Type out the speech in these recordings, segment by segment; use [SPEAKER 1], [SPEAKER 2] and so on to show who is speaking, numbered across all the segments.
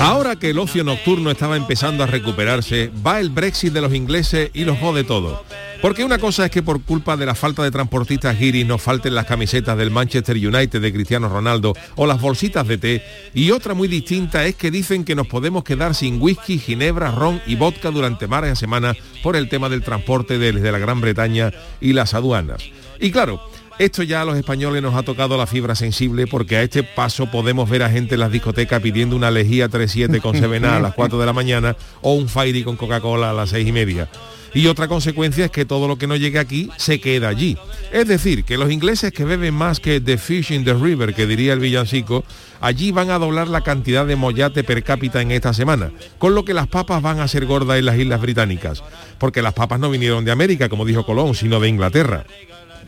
[SPEAKER 1] Ahora que el ocio nocturno estaba empezando a recuperarse, va el Brexit de los ingleses y los jode todo. Porque una cosa es que por culpa de la falta de transportistas guiris nos falten las camisetas del Manchester United de Cristiano Ronaldo o las bolsitas de té, y otra muy distinta es que dicen que nos podemos quedar sin whisky, ginebra, ron y vodka durante varias semanas por el tema del transporte desde la Gran Bretaña y las aduanas. Y claro, esto ya a los españoles nos ha tocado la fibra sensible porque a este paso podemos ver a gente en las discotecas pidiendo una lejía 37 con Sevena a las 4 de la mañana o un Fairy con Coca-Cola a las 6 y media. Y otra consecuencia es que todo lo que no llegue aquí se queda allí. Es decir, que los ingleses que beben más que The Fish in the River, que diría el villancico, allí van a doblar la cantidad de mollate per cápita en esta semana, con lo que las papas van a ser gordas en las Islas Británicas, porque las papas no vinieron de América, como dijo Colón, sino de Inglaterra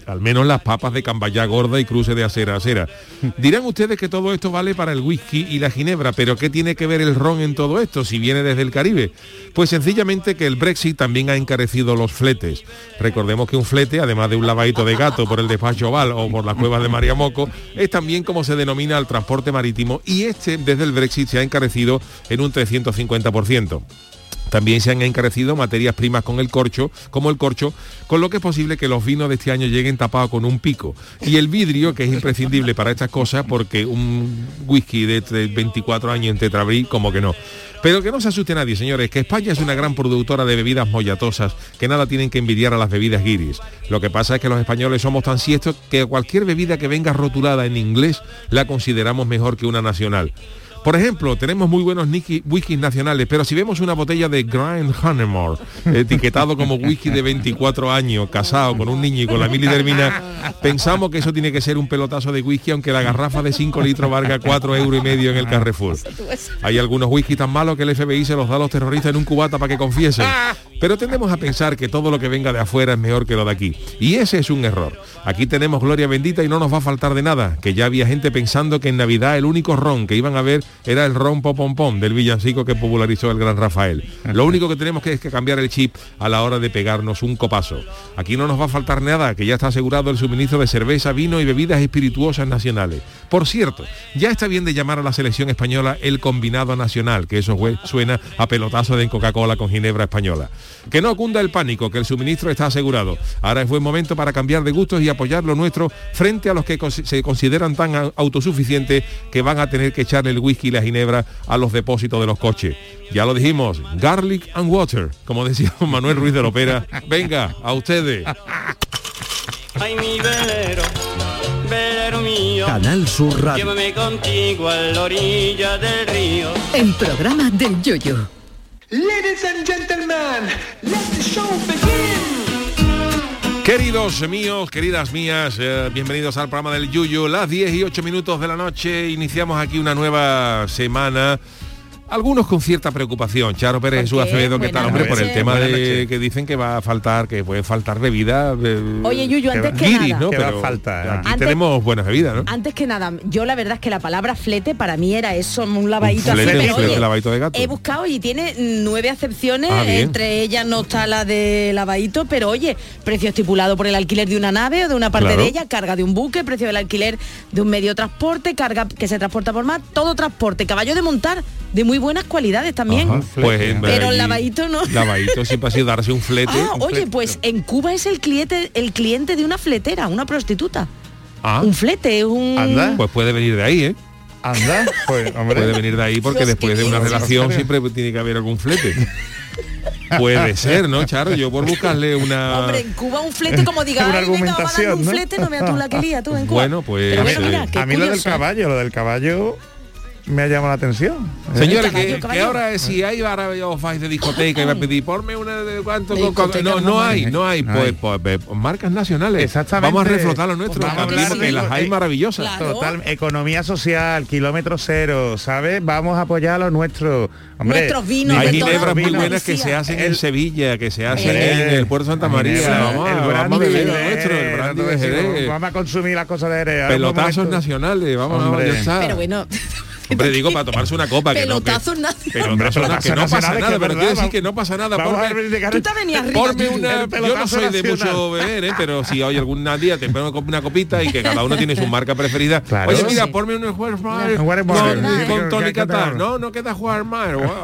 [SPEAKER 1] al menos las papas de cambaya gorda y cruce de acera a acera. Dirán ustedes que todo esto vale para el whisky y la ginebra, pero ¿qué tiene que ver el ron en todo esto si viene desde el Caribe? Pues sencillamente que el Brexit también ha encarecido los fletes. Recordemos que un flete, además de un lavadito de gato por el despacho Oval o por las cuevas de María Moco, es también como se denomina el transporte marítimo y este desde el Brexit se ha encarecido en un 350%. También se han encarecido materias primas con el corcho, como el corcho, con lo que es posible que los vinos de este año lleguen tapados con un pico. Y el vidrio, que es imprescindible para estas cosas, porque un whisky de 24 años en tetrabrí, como que no. Pero que no se asuste nadie, señores, que España es una gran productora de bebidas mollatosas, que nada tienen que envidiar a las bebidas guiris. Lo que pasa es que los españoles somos tan siestos que cualquier bebida que venga rotulada en inglés la consideramos mejor que una nacional. Por ejemplo, tenemos muy buenos whiskies nacionales, pero si vemos una botella de Grind Honeymoon, etiquetado como whisky de 24 años, casado con un niño y con la milidermina, pensamos que eso tiene que ser un pelotazo de whisky, aunque la garrafa de 5 litros valga 4 euros y medio en el Carrefour. Hay algunos whisky tan malos que el FBI se los da a los terroristas en un cubata para que confiesen. Pero tendemos a pensar que todo lo que venga de afuera es mejor que lo de aquí. Y ese es un error. Aquí tenemos gloria bendita y no nos va a faltar de nada, que ya había gente pensando que en Navidad el único ron que iban a ver era el ron pompón del villancico que popularizó el gran Rafael. Lo único que tenemos que es que cambiar el chip a la hora de pegarnos un copazo. Aquí no nos va a faltar nada, que ya está asegurado el suministro de cerveza, vino y bebidas espirituosas nacionales. Por cierto, ya está bien de llamar a la selección española el combinado nacional, que eso suena a pelotazo de Coca-Cola con ginebra española. Que no cunda el pánico, que el suministro está asegurado. Ahora es buen momento para cambiar de gustos y apoyar lo nuestro frente a los que se consideran tan autosuficientes que van a tener que echarle el whisky y la ginebra a los depósitos de los coches. Ya lo dijimos, garlic and water, como decía Manuel Ruiz de Lopera. Venga, a ustedes.
[SPEAKER 2] Ay, mi velero, velero mío.
[SPEAKER 3] Canal Sur Radio.
[SPEAKER 2] Llévame contigo a la orilla del río.
[SPEAKER 3] El programa del Yoyo.
[SPEAKER 4] Ladies and gentlemen, let the show begin.
[SPEAKER 1] Queridos míos, queridas mías, eh, bienvenidos al programa del Yuyu. Las 10 y 8 minutos de la noche, iniciamos aquí una nueva semana. Algunos con cierta preocupación. Charo Pérez Jesús Acevedo, ¿qué tal, hombre? Por el tema de que dicen que va a faltar, que puede faltar bebida. eh,
[SPEAKER 5] Oye, Yuyu, antes que
[SPEAKER 1] guiris,
[SPEAKER 5] nada.
[SPEAKER 1] ¿no?
[SPEAKER 6] ¿Qué va a
[SPEAKER 1] Pero
[SPEAKER 6] faltar?
[SPEAKER 1] Aquí
[SPEAKER 5] Antes-
[SPEAKER 1] tenemos buenas bebidas, ¿no?
[SPEAKER 5] Antes que nada, yo la verdad es que la palabra flete para mí era eso, un lavadito
[SPEAKER 1] flete,
[SPEAKER 5] así.
[SPEAKER 1] un
[SPEAKER 5] pero,
[SPEAKER 1] flete,
[SPEAKER 5] oye,
[SPEAKER 1] lavadito de gato.
[SPEAKER 5] He buscado y tiene nueve acepciones,
[SPEAKER 1] Ah,
[SPEAKER 5] entre ellas no está la de lavadito, pero oye, precio estipulado por el alquiler de una nave o de una parte
[SPEAKER 1] Claro.
[SPEAKER 5] de ella, carga de un buque, precio del alquiler de un medio de transporte, carga que se transporta por mar, todo transporte, caballo de montar de muy buenas cualidades también.
[SPEAKER 1] Ajá, Pues, en-
[SPEAKER 5] Pero el lavadito no.
[SPEAKER 1] Lavadito siempre ha sido darse un flete.
[SPEAKER 5] Ah,
[SPEAKER 1] un
[SPEAKER 5] oye,
[SPEAKER 1] flete.
[SPEAKER 5] pues en Cuba es el cliente, el cliente de una fletera, una prostituta.
[SPEAKER 1] Ah,
[SPEAKER 5] Un flete, un...
[SPEAKER 6] Anda.
[SPEAKER 1] pues puede venir de ahí, ¿eh?
[SPEAKER 6] Anda, pues, hombre.
[SPEAKER 1] Puede venir de ahí porque
[SPEAKER 5] Dios,
[SPEAKER 1] después de una relación siempre tiene que haber algún flete. Puede ser, ¿no, Charo? Yo por buscarle una...
[SPEAKER 5] Hombre, en Cuba un flete como diga,
[SPEAKER 6] Una
[SPEAKER 5] "Ay, venga, vamos a darle un
[SPEAKER 6] argumentación, ¿no?
[SPEAKER 5] flete, no veas tú la que lía tú en Cuba.
[SPEAKER 1] Bueno, pues,
[SPEAKER 5] Pero
[SPEAKER 1] a
[SPEAKER 5] bueno,
[SPEAKER 1] mí-
[SPEAKER 5] mira, qué
[SPEAKER 6] a mí lo del
[SPEAKER 5] ¿eh?
[SPEAKER 6] caballo, lo del caballo me ha llamado la atención. ¿eh?
[SPEAKER 1] Señores,
[SPEAKER 5] Caballo,
[SPEAKER 1] que, que
[SPEAKER 5] caballo.
[SPEAKER 1] ahora si hay ahora os vais de discoteca y va a pedir, ponme una de cuánto,
[SPEAKER 5] De
[SPEAKER 1] con- no, no hay, no hay,
[SPEAKER 6] No
[SPEAKER 1] pues,
[SPEAKER 6] hay.
[SPEAKER 1] pues, pues, pues, marcas nacionales.
[SPEAKER 6] Exactamente.
[SPEAKER 1] Vamos a reflotar lo nuestro,
[SPEAKER 6] Vamos a
[SPEAKER 1] que,
[SPEAKER 6] hablar
[SPEAKER 1] que las hay maravillosas.
[SPEAKER 5] Claro.
[SPEAKER 6] Total, economía social, kilómetro cero, ¿sabes? Vamos a apoyar a lo nuestro. Hombre,
[SPEAKER 5] Nuestros vinos,
[SPEAKER 1] Hay ginebras muy buenas que se hacen en Sevilla, que se hacen en el puerto de Santa María. Vamos, a-
[SPEAKER 6] el
[SPEAKER 1] vamos
[SPEAKER 6] brandy
[SPEAKER 1] a beber
[SPEAKER 6] de
[SPEAKER 1] lo
[SPEAKER 6] Jerez,
[SPEAKER 1] nuestro, el
[SPEAKER 6] no
[SPEAKER 1] brandy
[SPEAKER 6] te voy
[SPEAKER 1] de
[SPEAKER 6] a decir,
[SPEAKER 1] Jerez.
[SPEAKER 6] Vamos a consumir las cosas de Jerez.
[SPEAKER 1] Pelotazos nacionales, vamos, ya está.
[SPEAKER 5] Pero bueno.
[SPEAKER 1] Hombre, digo para tomarse una copa. que no, que-. Pero
[SPEAKER 6] Hombre,
[SPEAKER 1] no, que no pasa nada, pero quiero
[SPEAKER 6] verdad,
[SPEAKER 1] decir que no pasa nada.
[SPEAKER 5] Tú te venías
[SPEAKER 1] una, yo no
[SPEAKER 6] pelotazo
[SPEAKER 1] soy de mucho beber, ¿eh? pero si hoy algún día te pongo una copita y que cada uno tiene su marca preferida.
[SPEAKER 6] Claro.
[SPEAKER 1] Oye, mira,
[SPEAKER 5] Sí.
[SPEAKER 1] ponme un
[SPEAKER 6] Un Juarmar,
[SPEAKER 1] con,
[SPEAKER 6] que-
[SPEAKER 1] Qatar. No, no queda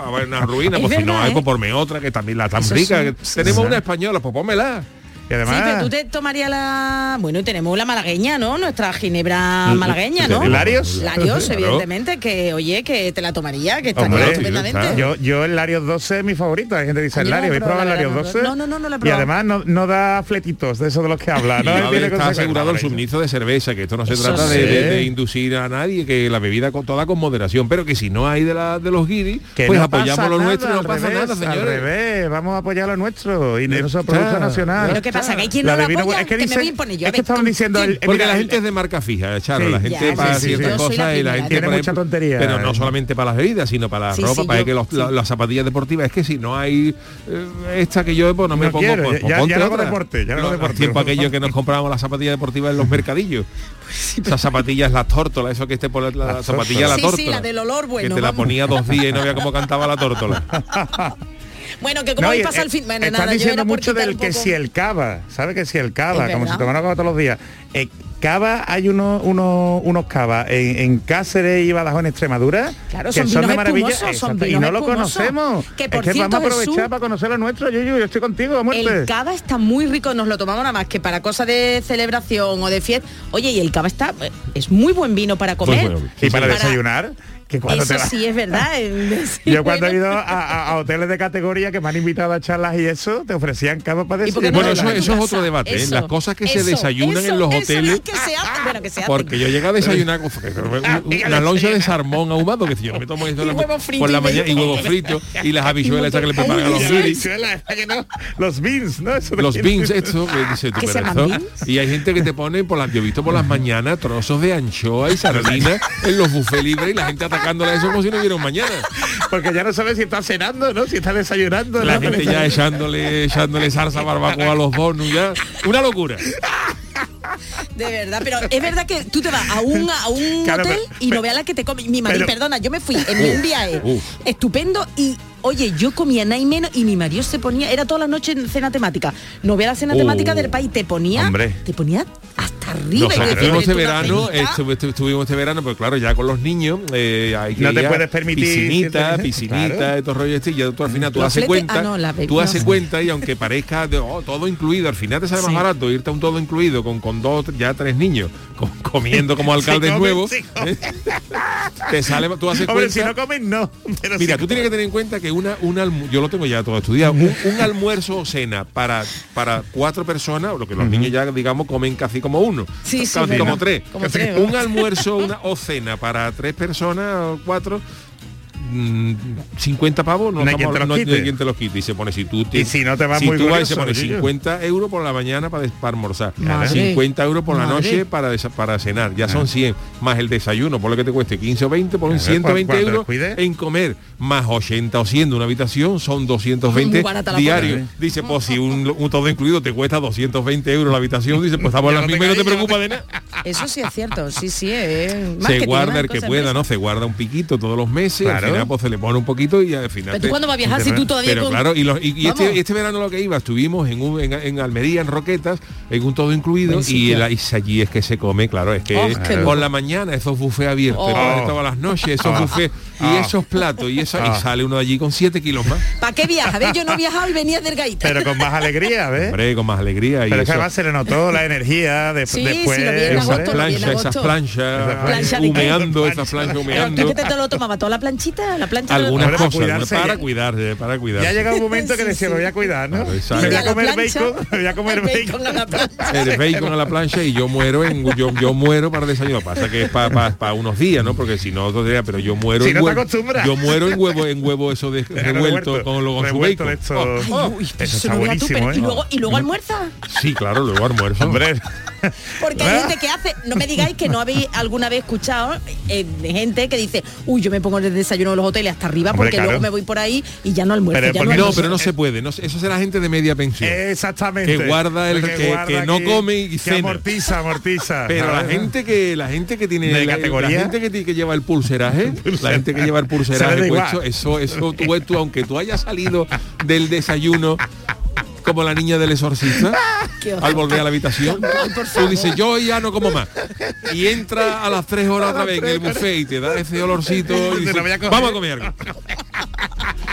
[SPEAKER 1] a ver, una ruina,
[SPEAKER 5] Es
[SPEAKER 1] pues si no hay,
[SPEAKER 5] ¿eh?
[SPEAKER 1] pues ponme otra que también la tan rica. Tenemos una española, pues pónmela.
[SPEAKER 6] Y además,
[SPEAKER 5] Sí, pero tú te tomarías la... Bueno, y tenemos la malagueña, ¿no? Nuestra ginebra malagueña, ¿no?
[SPEAKER 6] ¿Larios?
[SPEAKER 5] Larios,
[SPEAKER 1] Claro.
[SPEAKER 5] evidentemente, que oye, que te la tomaría, que está
[SPEAKER 6] Hombre,
[SPEAKER 5] estupendamente.
[SPEAKER 6] Yo, yo el Larios 12 es mi favorito. Hay gente que dice el Larios. ¿Habéis probado el Larios
[SPEAKER 5] la verdad,
[SPEAKER 6] 12?
[SPEAKER 5] no, no, no, no lo he
[SPEAKER 6] Y además no, no da fletitos de eso de los que habla. ¿no?
[SPEAKER 1] está asegurado el suministro de cerveza, que esto no se
[SPEAKER 5] Eso
[SPEAKER 1] trata de,
[SPEAKER 6] sí.
[SPEAKER 1] de- de inducir a nadie, que la bebida con toda con moderación, pero que si no hay de, la, de los guiris,
[SPEAKER 6] Que
[SPEAKER 1] pues
[SPEAKER 6] no
[SPEAKER 1] apoyamos lo nuestro y no
[SPEAKER 6] al
[SPEAKER 1] pasa
[SPEAKER 6] revés,
[SPEAKER 1] nada,
[SPEAKER 6] Al revés, vamos a apoyar lo nuestro y no
[SPEAKER 1] Ya
[SPEAKER 6] esos
[SPEAKER 1] está,
[SPEAKER 6] productos nacionales.
[SPEAKER 5] Pero ¿qué pasa? Que hay quien no
[SPEAKER 6] La
[SPEAKER 5] lo
[SPEAKER 6] vino-
[SPEAKER 5] apoya,
[SPEAKER 6] es que
[SPEAKER 5] que me
[SPEAKER 6] dicen-
[SPEAKER 5] voy a imponer yo.
[SPEAKER 6] Es que estaban
[SPEAKER 5] ¿con
[SPEAKER 6] diciendo el-
[SPEAKER 1] Porque
[SPEAKER 6] mira,
[SPEAKER 1] la
[SPEAKER 6] el-
[SPEAKER 1] gente es de marca fija, Charo,
[SPEAKER 6] Sí.
[SPEAKER 1] la gente
[SPEAKER 5] Ya,
[SPEAKER 1] para
[SPEAKER 5] sí, sí,
[SPEAKER 1] ciertas
[SPEAKER 5] yo soy la
[SPEAKER 1] cosas y la gente
[SPEAKER 6] Tiene mucha tontería.
[SPEAKER 1] Pero no solamente para las bebidas, sino para la
[SPEAKER 5] Sí,
[SPEAKER 1] ropa,
[SPEAKER 5] sí,
[SPEAKER 1] para
[SPEAKER 5] yo-
[SPEAKER 1] que los-
[SPEAKER 5] sí.
[SPEAKER 1] la- las zapatillas deportivas. Es que si no hay eh, esta que yo pues, no me
[SPEAKER 6] No
[SPEAKER 1] pongo,
[SPEAKER 6] quiero,
[SPEAKER 1] pues,
[SPEAKER 6] ya-
[SPEAKER 1] pues
[SPEAKER 6] ya no deporte, ya no deporte.
[SPEAKER 1] tiempos aquellos que nos comprábamos las zapatillas deportivas en los mercadillos. Esas zapatillas, las tórtolas, eso que esté por la, zapatilla la
[SPEAKER 5] Sí,
[SPEAKER 1] tórtola.
[SPEAKER 5] sí, la del olor, bueno,
[SPEAKER 1] Que te la ponía dos días y no veía cómo cantaba la tórtola.
[SPEAKER 5] Bueno, que como
[SPEAKER 6] No,
[SPEAKER 5] pasa
[SPEAKER 6] eh,
[SPEAKER 5] el fin... Bueno,
[SPEAKER 6] están
[SPEAKER 5] nada,
[SPEAKER 6] diciendo mucho del que si el cava, ¿sabe que si el cava? Como si tomara cava todos los días. Eh, cava hay unos unos unos cava en, en Cáceres y Badajoz en Extremadura
[SPEAKER 5] Claro,
[SPEAKER 6] que
[SPEAKER 5] son
[SPEAKER 6] son,
[SPEAKER 5] vinos
[SPEAKER 6] de maravilla
[SPEAKER 5] son
[SPEAKER 6] y no lo
[SPEAKER 5] espumosos.
[SPEAKER 6] conocemos
[SPEAKER 5] Que, por
[SPEAKER 6] es que
[SPEAKER 5] cierto,
[SPEAKER 6] vamos a aprovechar
[SPEAKER 5] Jesús,
[SPEAKER 6] para conocer lo nuestro yo, yo, yo estoy contigo a muerte
[SPEAKER 5] El cava está muy rico, nos lo tomamos nada más que para cosas de celebración o de fiesta. Oye, y el cava está eh, es muy buen vino para comer.
[SPEAKER 1] bueno,
[SPEAKER 6] y para
[SPEAKER 5] Para-
[SPEAKER 6] desayunar que cuando
[SPEAKER 5] Eso
[SPEAKER 6] te vas-
[SPEAKER 5] sí es verdad. eh, sí,
[SPEAKER 6] yo cuando he ido a, a- a hoteles de categoría que me han invitado a charlas y eso te ofrecían cava para
[SPEAKER 5] ¿Y por qué
[SPEAKER 6] desayunar
[SPEAKER 5] no
[SPEAKER 1] Bueno, eso- es otro debate, ¿eh?
[SPEAKER 5] Eso,
[SPEAKER 1] Las cosas que se desayunan
[SPEAKER 5] eso,
[SPEAKER 1] en los hoteles.
[SPEAKER 5] las que se hacen, bueno, que se hacen.
[SPEAKER 1] Porque yo llegué a desayunar con una loncha de salmón ahumado, que si yo me tomo eso por la
[SPEAKER 5] y
[SPEAKER 1] mañana y huevos fritos y las habichuelas esas que le preparan a los guiris.
[SPEAKER 6] los beans no Eso
[SPEAKER 1] Los beans, esto. Y hay gente que te pone por las, yo he visto por las mañanas trozos de anchoa y sardina en los buffets libres y la gente atacándole eso como si no hubiera un mañana.
[SPEAKER 6] porque ya no sabes si está cenando no si está desayunando
[SPEAKER 1] La
[SPEAKER 6] ¿no?
[SPEAKER 1] gente ya echándole, echándole salsa barbacoa a los donuts, ya. Una locura.
[SPEAKER 5] De verdad, pero es verdad que tú te vas a un, a un
[SPEAKER 6] Claro,
[SPEAKER 5] hotel
[SPEAKER 6] pero-
[SPEAKER 5] y no veas la que te come. Mi marido, perdona, yo me fui en un viaje estupendo y oye, yo comía nada y menos y mi marido se ponía, era toda la noche en cena temática. No vea la cena
[SPEAKER 1] Oh.
[SPEAKER 5] temática del país, te ponía,
[SPEAKER 6] Hombre.
[SPEAKER 5] te ponía hasta arriba.
[SPEAKER 1] Nosotros
[SPEAKER 5] decía,
[SPEAKER 1] estuvimos este
[SPEAKER 5] "Pero tú
[SPEAKER 1] verano,
[SPEAKER 5] una cenita".
[SPEAKER 1] estu- estu- estuvimos este verano, pero claro, ya con los niños eh, hay que
[SPEAKER 6] No te
[SPEAKER 1] ir
[SPEAKER 6] puedes permitir
[SPEAKER 1] piscinita, piscinita,
[SPEAKER 6] Claro.
[SPEAKER 1] estos rollos este, y ya tú al final tú
[SPEAKER 5] Los
[SPEAKER 1] haces cuenta,
[SPEAKER 5] ah, no, la
[SPEAKER 1] tú
[SPEAKER 5] no.
[SPEAKER 1] haces cuenta y aunque parezca de, oh, todo incluido, al final te sale más barato irte a un todo incluido con, con dos, ya tres niños co- comiendo como alcaldes nuevos,
[SPEAKER 6] sí comen.
[SPEAKER 1] ¿eh? te sale, tú haces
[SPEAKER 6] Hombre,
[SPEAKER 1] cuenta.
[SPEAKER 6] si no comen no pero
[SPEAKER 1] Mira, tú tienes que tener en cuenta que una, un almu- yo lo tengo ya todo estudiado, un, un almuerzo o cena para, para cuatro personas, lo que los niños ya digamos comen casi como uno,
[SPEAKER 5] Sí,
[SPEAKER 1] casi como tres.
[SPEAKER 5] Como
[SPEAKER 1] un almuerzo una, o cena para tres personas o cuatro. Mm, 50 pavos no,
[SPEAKER 6] No hay
[SPEAKER 1] estamos-
[SPEAKER 6] quien te los
[SPEAKER 1] no hay quien te los quite y se pone si tú
[SPEAKER 6] Y si no te vas
[SPEAKER 1] si
[SPEAKER 6] muy
[SPEAKER 1] tú vas y se pone
[SPEAKER 6] Yuyu.
[SPEAKER 1] 50 euros por la mañana para, para almorzar
[SPEAKER 5] Madre.
[SPEAKER 1] 50 euros por la
[SPEAKER 5] Madre.
[SPEAKER 1] noche para, desa- para cenar ya son 100 más el desayuno por lo que te cueste 15 o 20 por un
[SPEAKER 6] Claro,
[SPEAKER 1] 120
[SPEAKER 6] cuando
[SPEAKER 1] euros en comer más 80 o 100 de una habitación son 220
[SPEAKER 5] Muy barata la
[SPEAKER 1] diarios
[SPEAKER 6] cosa,
[SPEAKER 1] dice pues si un, un todo incluido te cuesta 220 euros la habitación dice pues estamos en las
[SPEAKER 6] no te
[SPEAKER 1] mismas y no te preocupa de nada
[SPEAKER 5] Eso sí es cierto, sí, sí. Es
[SPEAKER 1] se guarda el que pueda. ¿no? Se guarda un piquito todos los meses,
[SPEAKER 6] Claro.
[SPEAKER 1] Final pues se le pone un poquito y al final
[SPEAKER 5] Pero tú
[SPEAKER 1] te-
[SPEAKER 5] cuando vas a viajar, si tú todavía
[SPEAKER 1] pero
[SPEAKER 5] con-
[SPEAKER 1] claro, y, los- y- y este, este verano lo que iba, estuvimos en, un- en, en Almería, en Roquetas, en un todo incluido, y, el- y allí es que se come, claro, es que
[SPEAKER 5] Oh, qué
[SPEAKER 1] por
[SPEAKER 5] bueno.
[SPEAKER 1] la mañana esos buffets abiertos,
[SPEAKER 5] Oh.
[SPEAKER 1] todas las noches, esos buffets y esos platos, y, eso, y sale uno de allí con 7 kilos más.
[SPEAKER 5] ¿Para qué viaja? ¿Ves? Yo no he viajado y venía delgadita.
[SPEAKER 6] pero con más alegría ¿ves?
[SPEAKER 1] Hombre, con más alegría. y
[SPEAKER 6] pero es que además se le notó la energía de-
[SPEAKER 5] Sí,
[SPEAKER 6] después
[SPEAKER 5] sí, lo vi en agosto, en
[SPEAKER 1] planchas, esas planchas, humeando, esas planchas humeando.
[SPEAKER 5] ¿tú qué te lo tomaba? ¿Toda la planchita? ¿La plancha?
[SPEAKER 1] Algunas
[SPEAKER 6] Para
[SPEAKER 1] cosas,
[SPEAKER 6] cuidarse,
[SPEAKER 1] para
[SPEAKER 6] ya-
[SPEAKER 1] cuidarse, para cuidarse.
[SPEAKER 6] Ya llega un momento que
[SPEAKER 5] Sí,
[SPEAKER 6] decía,
[SPEAKER 5] sí.
[SPEAKER 6] me voy a cuidar, ¿no?
[SPEAKER 1] Claro,
[SPEAKER 6] Me voy
[SPEAKER 5] Y
[SPEAKER 6] a comer
[SPEAKER 5] plancha,
[SPEAKER 6] bacon, me voy a comer
[SPEAKER 5] el
[SPEAKER 6] bacon.
[SPEAKER 5] bacon a la plancha.
[SPEAKER 1] el bacon a la plancha y yo muero en yo, yo muero para desayunar pasa que es para unos días no porque si no otro día pero yo muero
[SPEAKER 6] Si
[SPEAKER 1] en
[SPEAKER 6] no
[SPEAKER 1] huevo yo muero en huevo en huevo eso de revuelto con lo con su bacon
[SPEAKER 6] esto.
[SPEAKER 5] Ay, uy,
[SPEAKER 6] Eso está buenísimo,
[SPEAKER 5] pero-
[SPEAKER 6] ¿eh?
[SPEAKER 5] Y luego, y luego almuerza.
[SPEAKER 1] sí claro luego almuerzo
[SPEAKER 6] Hombre,
[SPEAKER 5] Porque hay gente que hace, no me digáis que no habéis alguna vez escuchado eh, de gente que dice, uy, yo me pongo el desayuno de los hoteles hasta arriba
[SPEAKER 6] Hombre,
[SPEAKER 5] porque
[SPEAKER 6] claro.
[SPEAKER 5] luego me voy por ahí y ya no almuerzo.
[SPEAKER 6] Pero
[SPEAKER 5] ya no,
[SPEAKER 1] no
[SPEAKER 5] almuerzo".
[SPEAKER 1] pero no se puede no, eso será gente de media pensión
[SPEAKER 6] exactamente.
[SPEAKER 1] Que guarda el- que- que no come y
[SPEAKER 6] que
[SPEAKER 1] cena.
[SPEAKER 6] amortiza, amortiza.
[SPEAKER 1] pero la gente que la gente que tiene la,
[SPEAKER 6] categoría.
[SPEAKER 1] la gente que, tiene que lleva el pulseraje la gente que lleva el pulseraje puesto, eso eso tú, tú aunque tú hayas salido del desayuno como la niña del exorcista
[SPEAKER 5] horror.
[SPEAKER 1] al volver a la habitación tú dices yo ya no como más y entra a las tres horas otra vez en el buffet y te da ese olorcito y dices, vamos a comer algo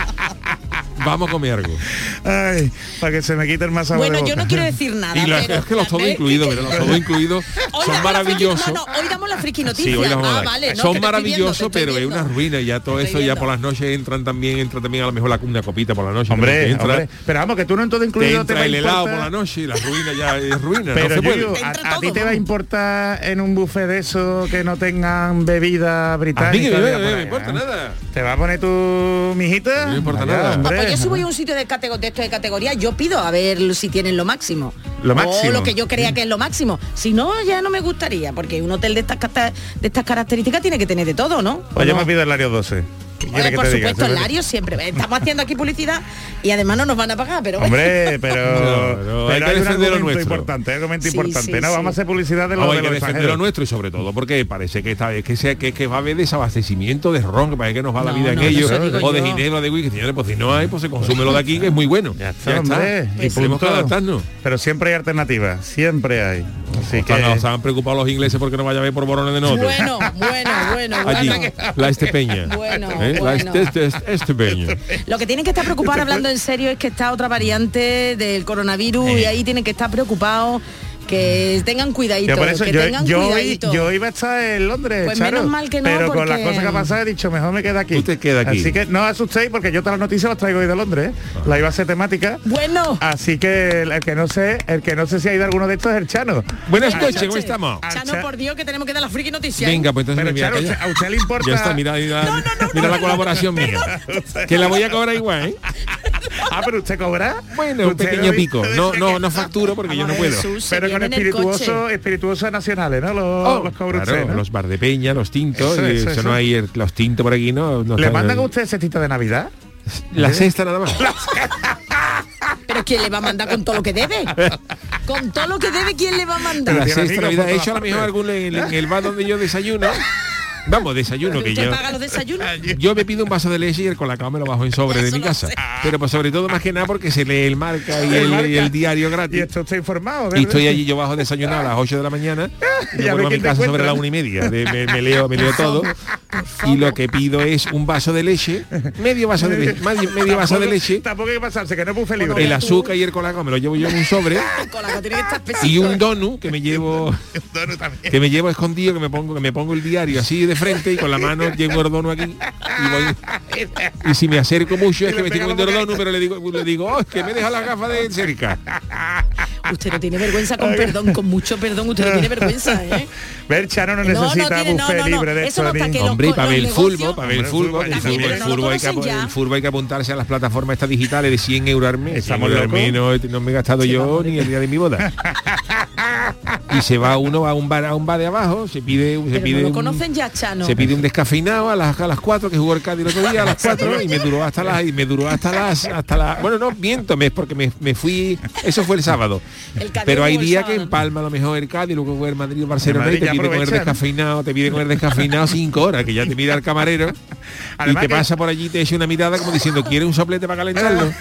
[SPEAKER 1] vamos a comer algo
[SPEAKER 6] Ay, para que se me quite el más sabor de
[SPEAKER 5] Bueno, yo no quiero decir nada.
[SPEAKER 1] y la-
[SPEAKER 5] pero-
[SPEAKER 1] es que los todo incluidos pero los todo incluidos son maravillosos
[SPEAKER 5] No, no, hoy damos la friki noticia.
[SPEAKER 1] Sí, a
[SPEAKER 5] ah, vale, no,
[SPEAKER 1] Son maravillosos, pero es una ruina. Ya todo eso ya por las noches entran también, entra también a lo mejor la, una copita por la noche. pero
[SPEAKER 6] Hombre,
[SPEAKER 1] que entra,
[SPEAKER 6] hombre, pero vamos, que tú no en todo incluido te,
[SPEAKER 1] entra
[SPEAKER 6] va a
[SPEAKER 1] el helado
[SPEAKER 6] importar-
[SPEAKER 1] por la noche y la ruina ya es ruina.
[SPEAKER 6] Pero
[SPEAKER 1] no se puede.
[SPEAKER 6] Yuyu,
[SPEAKER 5] Entra
[SPEAKER 6] a, a ti te va a importar en un buffet de eso que no tengan bebida
[SPEAKER 1] A mí
[SPEAKER 6] británica.
[SPEAKER 1] que me,
[SPEAKER 6] diga,
[SPEAKER 1] me-
[SPEAKER 6] por
[SPEAKER 1] me
[SPEAKER 6] ahí,
[SPEAKER 1] importa
[SPEAKER 6] ¿eh?
[SPEAKER 1] nada.
[SPEAKER 6] ¿Te va a poner tu mijita?
[SPEAKER 1] No me importa nada.
[SPEAKER 6] hombre.
[SPEAKER 5] Yo si voy a un sitio de, de esto de categoría, yo pido a ver si tienen lo máximo.
[SPEAKER 6] Lo
[SPEAKER 5] O
[SPEAKER 6] máximo.
[SPEAKER 5] lo que yo crea que es lo máximo. Si no, ya no me gustaría, porque un hotel de estas, de estas características tiene que tener de todo, ¿no?
[SPEAKER 6] Pues
[SPEAKER 5] ¿O
[SPEAKER 6] yo
[SPEAKER 5] no?
[SPEAKER 6] me pido el Lario 12. ¿Qué
[SPEAKER 5] Bueno,
[SPEAKER 6] quieres que
[SPEAKER 5] por supuesto. Lario siempre. Estamos haciendo aquí publicidad y además no nos van a pagar, pero.
[SPEAKER 6] Hombre, pero,
[SPEAKER 1] No, no, hay
[SPEAKER 6] pero
[SPEAKER 1] que
[SPEAKER 6] hay un argumento
[SPEAKER 1] nuestro.
[SPEAKER 6] importante, hay un argumento
[SPEAKER 5] Sí,
[SPEAKER 6] importante.
[SPEAKER 5] sí,
[SPEAKER 6] no,
[SPEAKER 5] sí.
[SPEAKER 6] vamos a hacer publicidad de lo
[SPEAKER 1] Vamos,
[SPEAKER 6] de
[SPEAKER 1] hay que
[SPEAKER 6] los
[SPEAKER 1] defender lo nuestro y sobre todo porque parece que esta vez que sea que, que va a haber desabastecimiento de ron, que parece que nos va la vida en
[SPEAKER 5] no,
[SPEAKER 1] ello,
[SPEAKER 5] eso digo
[SPEAKER 1] o de ginebra, de whisky, señores, pues si no hay, pues se consume lo de aquí, que es muy bueno.
[SPEAKER 6] Ya está, hombre.
[SPEAKER 1] Y tenemos que adaptarnos.
[SPEAKER 6] Pero siempre hay alternativas, siempre hay. Así que
[SPEAKER 1] Están- se han preocupado los ingleses porque no vaya a ver por borones de nosotros.
[SPEAKER 5] Bueno, bueno, bueno,
[SPEAKER 1] Allí,
[SPEAKER 5] bueno.
[SPEAKER 1] la Estepeña.
[SPEAKER 5] Bueno,
[SPEAKER 1] ¿Eh? La
[SPEAKER 5] bueno.
[SPEAKER 1] este, este- este- Estepeña.
[SPEAKER 5] Lo que tienen que estar preocupados hablando en serio es que está otra variante del coronavirus
[SPEAKER 6] Eh.
[SPEAKER 5] y ahí tienen que estar preocupados que tengan cuidadito,
[SPEAKER 6] Yo por eso
[SPEAKER 5] que
[SPEAKER 6] yo,
[SPEAKER 5] tengan
[SPEAKER 6] yo,
[SPEAKER 5] cuidadito.
[SPEAKER 6] yo iba a estar en Londres,
[SPEAKER 5] Pues
[SPEAKER 6] Charo,
[SPEAKER 5] menos mal que no,
[SPEAKER 6] Pero con las cosas que ha pasado he dicho, mejor me queda aquí.
[SPEAKER 1] Tú te quedas aquí.
[SPEAKER 6] Así que no asustéis porque yo todas las noticias las traigo hoy de Londres. ¿eh? La iba a ser temática.
[SPEAKER 5] Bueno,
[SPEAKER 6] Así que el que no sé, el que no sé si ha ido alguno de estos es el Chano.
[SPEAKER 1] Buenas
[SPEAKER 5] Buenas
[SPEAKER 1] noches, ¿cómo estamos?
[SPEAKER 6] Ah,
[SPEAKER 5] Chano,
[SPEAKER 6] Cha-
[SPEAKER 5] por Dios que tenemos que dar la friki noticia. ¿eh?
[SPEAKER 1] Venga, pues entonces
[SPEAKER 6] Pero
[SPEAKER 1] a
[SPEAKER 6] Charo,
[SPEAKER 1] callar.
[SPEAKER 6] ¿a usted le importa?
[SPEAKER 1] Ya está, mira, mira,
[SPEAKER 5] No, no, no,
[SPEAKER 1] mira
[SPEAKER 5] no,
[SPEAKER 1] la
[SPEAKER 5] no,
[SPEAKER 1] colaboración mía. Que la voy a cobrar igual, ¿eh?
[SPEAKER 6] Ah, pero usted cobra.
[SPEAKER 1] Bueno, un pequeño pico. No, no, no facturo porque yo no puedo.
[SPEAKER 6] Pero con espirituosos, espirituosos nacionales, ¿no? Los,
[SPEAKER 1] Oh,
[SPEAKER 6] los cobra
[SPEAKER 1] claro,
[SPEAKER 6] usted, ¿no?
[SPEAKER 1] los bar de peña, los tintos,
[SPEAKER 6] Eso,
[SPEAKER 1] y
[SPEAKER 6] eso,
[SPEAKER 1] eso
[SPEAKER 6] eso.
[SPEAKER 1] no hay el- los tintos por aquí, no. no
[SPEAKER 6] ¿Le mandan a usted cestita de Navidad?
[SPEAKER 1] la cesta nada más.
[SPEAKER 5] Pero ¿quién le va a mandar con todo lo que debe? Con todo lo que debe, ¿quién le va a mandar?
[SPEAKER 1] La
[SPEAKER 6] amigos
[SPEAKER 1] Navidad. He hecho a lo mejor algún en, en el bar donde yo desayuno. Vamos, desayuno que
[SPEAKER 5] ¿Usted
[SPEAKER 1] yo.
[SPEAKER 5] paga los desayunos?
[SPEAKER 1] Yo me pido un vaso de leche y el colacao me lo bajo en sobre de mi casa.
[SPEAKER 5] sé.
[SPEAKER 1] Pero pues sobre todo más que nada porque se lee el marca y el,
[SPEAKER 6] marca.
[SPEAKER 1] y el diario
[SPEAKER 6] Y
[SPEAKER 1] gratis.
[SPEAKER 6] esto está informado,
[SPEAKER 1] Y
[SPEAKER 6] ¿verdad?
[SPEAKER 1] estoy allí yo bajo a desayunar a las 8 de la mañana y me
[SPEAKER 6] Ya
[SPEAKER 1] vuelvo a mi casa sobre la una y media. De- me, me leo, me leo todo. Y lo que pido es un vaso de leche, medio vaso de leche, medio, medio vaso de leche,
[SPEAKER 6] Tampoco hay que pasarse, que no es buffet libre.
[SPEAKER 1] el azúcar y el colacao me lo llevo yo en un sobre
[SPEAKER 5] Con la estar
[SPEAKER 1] y un donut que me llevo que me llevo escondido, que me pongo que me pongo el diario así de frente y con la mano llevo el donut aquí y voy. Y si me acerco mucho es que me estoy comiendo donut, pero le digo le digo, "Oh, es que me deja la gafa de cerca."
[SPEAKER 5] Usted no tiene vergüenza con perdón, con mucho perdón, usted no tiene vergüenza, ¿eh?
[SPEAKER 6] Ver, Chano no
[SPEAKER 5] No, no
[SPEAKER 6] necesita
[SPEAKER 5] tiene- no,
[SPEAKER 6] buffet
[SPEAKER 5] no, no,
[SPEAKER 6] libre de
[SPEAKER 5] eso está que
[SPEAKER 1] y para ver el fútbol, para ver el fútbol, el fútbol, hay que, hay apuntarse a las plataformas estas digitales de 100 euros al mes.
[SPEAKER 6] Estamos
[SPEAKER 1] 100 euros no, no me he gastado yo ni el día de mi boda. y se va uno a un bar a un bar de abajo, se pide, se
[SPEAKER 5] Pero
[SPEAKER 1] pide
[SPEAKER 5] no lo
[SPEAKER 1] un-
[SPEAKER 5] conocen ya,
[SPEAKER 1] Se pide un descafeinado a las a las 4 que jugó el Cádiz el otro día a las 4 y me duró hasta las y me duró hasta las hasta la bueno no miento me porque me, me fui eso fue el sábado.
[SPEAKER 5] El
[SPEAKER 1] pero hay días que empalma a lo mejor el Cádiz luego juega el Madrid o el Barcelona
[SPEAKER 6] Madrid
[SPEAKER 1] y te pide con el
[SPEAKER 6] aprovechan.
[SPEAKER 1] descafeinado te pide con el descafeinado cinco horas que ya te mira el camarero.
[SPEAKER 6] Además
[SPEAKER 1] y te
[SPEAKER 6] que-
[SPEAKER 1] pasa por allí y te echa una mirada como diciendo quiere un soplete para calentarlo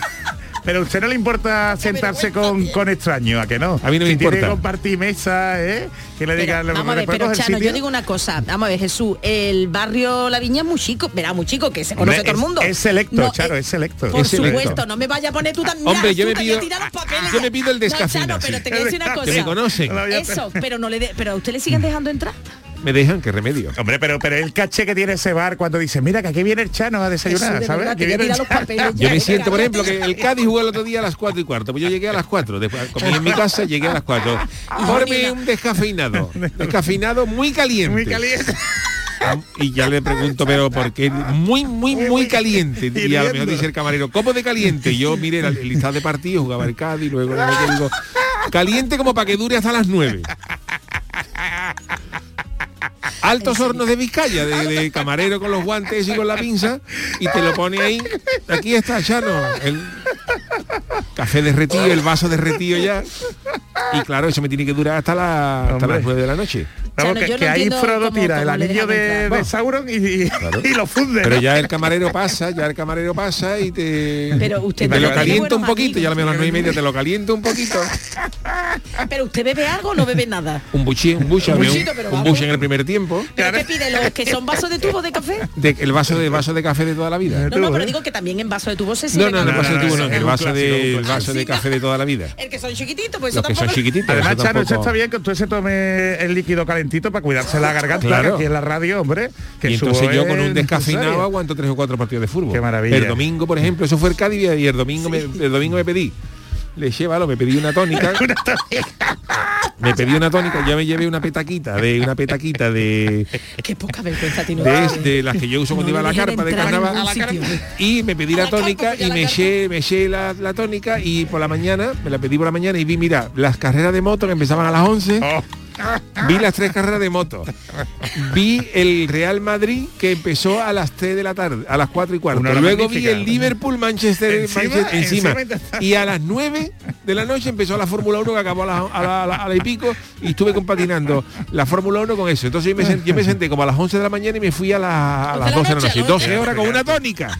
[SPEAKER 6] Pero a usted no le importa sentarse con, con extraños, ¿a que no?
[SPEAKER 1] A mí no me
[SPEAKER 6] si tiene que
[SPEAKER 1] importa.
[SPEAKER 6] compartir mesa, ¿eh? Que le digan
[SPEAKER 5] vamos a ver,
[SPEAKER 6] ¿me puede
[SPEAKER 5] pero Chano, yo digo una cosa, vamos a ver, Jesús, el barrio La Viña es muy chico, verá, muy chico, que se
[SPEAKER 6] Hombre,
[SPEAKER 5] conoce todo el mundo.
[SPEAKER 6] es selecto,
[SPEAKER 5] No,
[SPEAKER 6] Charo,
[SPEAKER 5] eh,
[SPEAKER 6] es selecto.
[SPEAKER 5] Por
[SPEAKER 1] Es selecto.
[SPEAKER 5] supuesto, no me vaya a poner tú también.
[SPEAKER 1] Hombre, yo me
[SPEAKER 5] te voy a
[SPEAKER 1] pido- yo me el
[SPEAKER 5] No,
[SPEAKER 1] descafina,
[SPEAKER 5] Chano, pero te voy a decir una
[SPEAKER 6] Que
[SPEAKER 5] cosa.
[SPEAKER 1] me conocen.
[SPEAKER 6] No, ya-
[SPEAKER 5] Eso, pero no le de- pero a usted le siguen dejando entrar.
[SPEAKER 1] Me dejan, qué remedio.
[SPEAKER 6] Hombre, pero, pero el caché que tiene ese bar cuando dice, mira que aquí viene el Chano a desayunar,
[SPEAKER 5] de
[SPEAKER 6] ¿sabes?
[SPEAKER 5] verdad,
[SPEAKER 6] Que viene el Chano.
[SPEAKER 5] papeles
[SPEAKER 1] Yo me siento, por ejemplo, que el Cádiz jugó el otro día a las 4 y cuarto. Pues yo llegué a las 4. Después comí en mi casa, llegué a las 4. Forme un descafeinado. Descafeinado muy caliente.
[SPEAKER 6] Muy caliente.
[SPEAKER 1] Y ya le pregunto, pero ¿por qué? Muy, muy, muy caliente. Y a lo mejor dice el camarero, ¿cómo de caliente? Y yo miré el, listado de partidos, jugaba el Cádiz, luego qué, digo, caliente como para que dure hasta las 9. Altos hornos de Vizcaya, de, de camarero con los guantes y con la pinza, y te lo pone ahí. Aquí está, Chano. El café derretido, el vaso derretido ya. Y claro, eso me tiene que durar hasta, la- hasta
[SPEAKER 6] Hombre.
[SPEAKER 1] las 9 de la noche.
[SPEAKER 6] Vamos,
[SPEAKER 5] Chano,
[SPEAKER 6] que,
[SPEAKER 5] yo no
[SPEAKER 6] que ahí Frodo
[SPEAKER 5] cómo-
[SPEAKER 6] tira el
[SPEAKER 5] cómo le
[SPEAKER 6] anillo de, Sauron y, y- y lo funde.
[SPEAKER 1] Pero ya el camarero pasa, ya el camarero pasa y te,
[SPEAKER 5] Pero usted
[SPEAKER 1] y te
[SPEAKER 5] tiene
[SPEAKER 1] lo calienta un poquito, ya a lo mejor a las nueve y media te lo calienta un poquito.
[SPEAKER 5] Pero usted bebe algo o no bebe nada.
[SPEAKER 1] Un buchi, un buche,
[SPEAKER 5] Un
[SPEAKER 1] un,
[SPEAKER 5] buchito, pero
[SPEAKER 1] un buche en el primer tiempo.
[SPEAKER 5] ¿Pero qué pide? ¿Los que son vasos de tubo de café?
[SPEAKER 1] De, el vaso de vaso de café de toda la vida.
[SPEAKER 5] No, no, pero
[SPEAKER 6] ¿eh?
[SPEAKER 5] digo que también en vaso de tubo se
[SPEAKER 1] No,
[SPEAKER 5] sirve
[SPEAKER 1] no, no, el
[SPEAKER 5] café.
[SPEAKER 1] vaso de tubo no, el vaso de, el vaso de café de toda la vida.
[SPEAKER 5] El que son chiquititos, pues
[SPEAKER 1] Los
[SPEAKER 5] eso
[SPEAKER 1] que son chiquititos.
[SPEAKER 6] Además,
[SPEAKER 1] eso
[SPEAKER 6] está bien que usted se tome el líquido calentito para cuidarse la garganta
[SPEAKER 1] Claro.
[SPEAKER 6] aquí en la radio, hombre. Que
[SPEAKER 1] y entonces yo con un descafeinado aguanto tres o cuatro partidos de fútbol.
[SPEAKER 6] Qué maravilla.
[SPEAKER 1] El domingo, por ejemplo, eso fue el Cádiz y el domingo me, el domingo me pedí. Le llevalo, me pedí una tónica. me pedí una tónica, ya me llevé una petaquita de una petaquita de
[SPEAKER 5] Qué poca vergüenza tiene
[SPEAKER 1] de, las que yo uso cuando
[SPEAKER 5] No
[SPEAKER 1] iba a la carpa de carnaval. y me pedí la tónica y me eché, me eché la, la tónica y por la mañana, me la pedí por la mañana y vi, mira, las carreras de moto que empezaban a las 11,
[SPEAKER 6] Oh.
[SPEAKER 1] Vi las tres carreras de moto, vi el Real Madrid que empezó a las 3 de la tarde, a las 4 y cuarto, luego vi el Liverpool Manchester,
[SPEAKER 6] Encima,
[SPEAKER 1] Manchester- encima, y a las 9 de la noche empezó la Fórmula 1 que acabó a la, a la- a la- a la y pico y estuve compaginando la Fórmula 1 con eso. Entonces yo me, senté, yo me senté como a las 11 de la mañana y me fui a, la- a
[SPEAKER 5] Once
[SPEAKER 1] las
[SPEAKER 5] de la
[SPEAKER 1] 12 de la
[SPEAKER 5] noche,
[SPEAKER 1] noche. 12
[SPEAKER 5] 12.
[SPEAKER 1] horas con una tónica.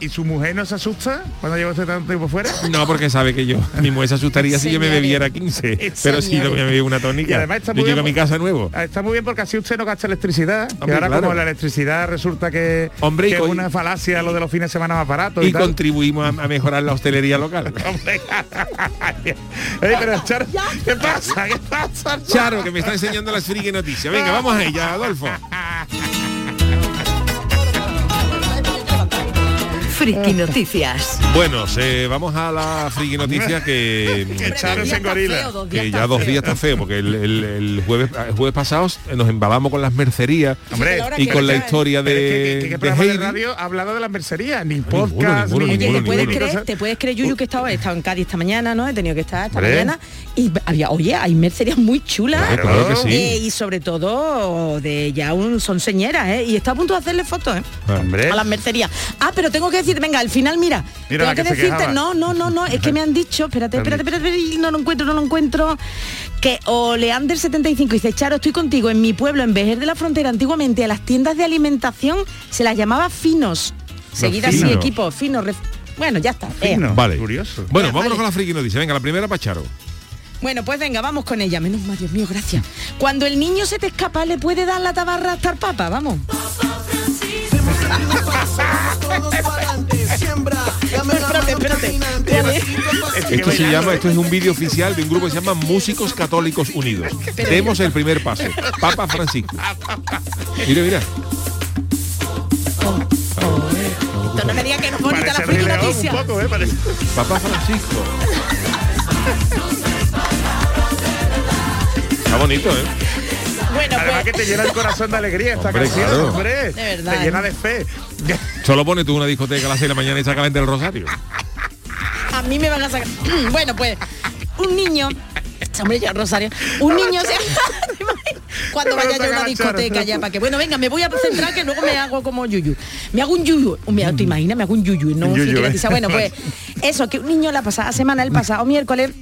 [SPEAKER 6] ¿Y su mujer no se asusta cuando lleva usted tanto tiempo fuera?
[SPEAKER 1] No, porque sabe que yo, mi mujer se asustaría si yo me bebiera 15. Pero si no me bebí una tónica,
[SPEAKER 6] Y además está
[SPEAKER 1] yo
[SPEAKER 6] muy
[SPEAKER 1] llego a
[SPEAKER 6] bien
[SPEAKER 1] mi casa nuevo.
[SPEAKER 6] Ah, Está muy bien porque así usted no gasta electricidad.
[SPEAKER 1] Hombre,
[SPEAKER 6] ahora
[SPEAKER 1] claro.
[SPEAKER 6] como la electricidad resulta que,
[SPEAKER 1] Hombre, y
[SPEAKER 6] que es una falacia lo de los fines de semana más baratos y,
[SPEAKER 1] Y
[SPEAKER 6] tal.
[SPEAKER 1] contribuimos a, a mejorar la hostelería local.
[SPEAKER 6] Hombre. Ey, pero Charo, ¿qué pasa? ¿Qué pasa?
[SPEAKER 1] Charo, que me está enseñando las friki noticias. Venga, vamos a ella, Adolfo.
[SPEAKER 3] Friki Noticias.
[SPEAKER 1] Bueno, se- vamos a la friki noticia que,
[SPEAKER 6] Que
[SPEAKER 5] feo, está
[SPEAKER 1] ya dos días está feo, porque el, el- el jueves, el jueves pasado nos embalamos con las mercerías
[SPEAKER 6] Hombre,
[SPEAKER 1] y con la historia de,
[SPEAKER 6] ¿qué
[SPEAKER 1] de
[SPEAKER 6] programa de
[SPEAKER 1] Heidi.
[SPEAKER 6] radio ha hablado de la mercería? Ni podcast,
[SPEAKER 1] ninguno,
[SPEAKER 6] ni...
[SPEAKER 5] Oye,
[SPEAKER 1] ninguno,
[SPEAKER 5] ¿te puedes, creer, ¿te puedes creer, Yuyu, que estaba, he estado en Cádiz esta mañana, ¿no? He tenido que estar esta
[SPEAKER 6] Hombre.
[SPEAKER 5] mañana. Y había, oye, hay mercerías muy chulas.
[SPEAKER 1] Claro, claro que sí.
[SPEAKER 5] Eh, y sobre todo de ya un son señeras, ¿eh? Y está a punto de hacerle fotos, ¿eh?
[SPEAKER 6] Hombre.
[SPEAKER 5] A las mercerías. Ah, pero tengo que venga, al final, mira,
[SPEAKER 6] Mira la
[SPEAKER 5] tengo que, decirte, no, no, no, no, es que me han dicho, espérate, espérate, espérate, espérate, no lo encuentro, no lo encuentro, que Oleander75 dice, Charo, estoy contigo, en mi pueblo, en Vejer de la Frontera, antiguamente a las tiendas de alimentación se las llamaba finos. Seguida así,
[SPEAKER 1] finos.
[SPEAKER 5] equipo, fino, ref- bueno, ya está.
[SPEAKER 6] Fino,
[SPEAKER 1] Vale.
[SPEAKER 6] Curioso.
[SPEAKER 1] Bueno,
[SPEAKER 5] Ya,
[SPEAKER 1] vámonos
[SPEAKER 5] vale.
[SPEAKER 1] con la friki noticia. Venga, la primera para Charo.
[SPEAKER 5] Bueno, pues venga, vamos con ella. Menos mal, Dios mío, gracias. Cuando el niño se te escapa, le puede dar la tabarra a estar papa, vamos. Espérate, espérate. espérate.
[SPEAKER 1] Esto se llama, esto es un vídeo oficial de un grupo que se llama Músicos Católicos Unidos. Demos el primer paso. Papa Francisco. Mira, mira.
[SPEAKER 5] Esto no me diga que no es bonita
[SPEAKER 6] Parece
[SPEAKER 5] la
[SPEAKER 6] Rey
[SPEAKER 5] friki
[SPEAKER 6] León
[SPEAKER 5] noticia.
[SPEAKER 6] un poco, ¿eh?
[SPEAKER 1] Papa Francisco. Está bonito, ¿eh?
[SPEAKER 5] Bueno,
[SPEAKER 6] Además que
[SPEAKER 5] pues,
[SPEAKER 6] te llena el corazón de alegría esta
[SPEAKER 1] Hombre,
[SPEAKER 6] canción,
[SPEAKER 1] claro.
[SPEAKER 6] hombre.
[SPEAKER 5] De verdad,
[SPEAKER 6] Te llena de fe.
[SPEAKER 1] Solo pone tú una discoteca a las 6 de la mañana y saca vender el rosario.
[SPEAKER 5] a mí me van a sacar. bueno, pues, un niño. Hombre, ya, Rosario. Un niño se. Cuando vaya yo a una discoteca ya para que. Bueno, venga, me voy a centrar que luego me hago como yuyu. Me hago un yuyu. Me, ¿Te imaginas? Me hago un yuyu. No,
[SPEAKER 6] yuyu, ¿eh?
[SPEAKER 5] Bueno, pues eso, que un niño la pasada semana, el pasado miércoles,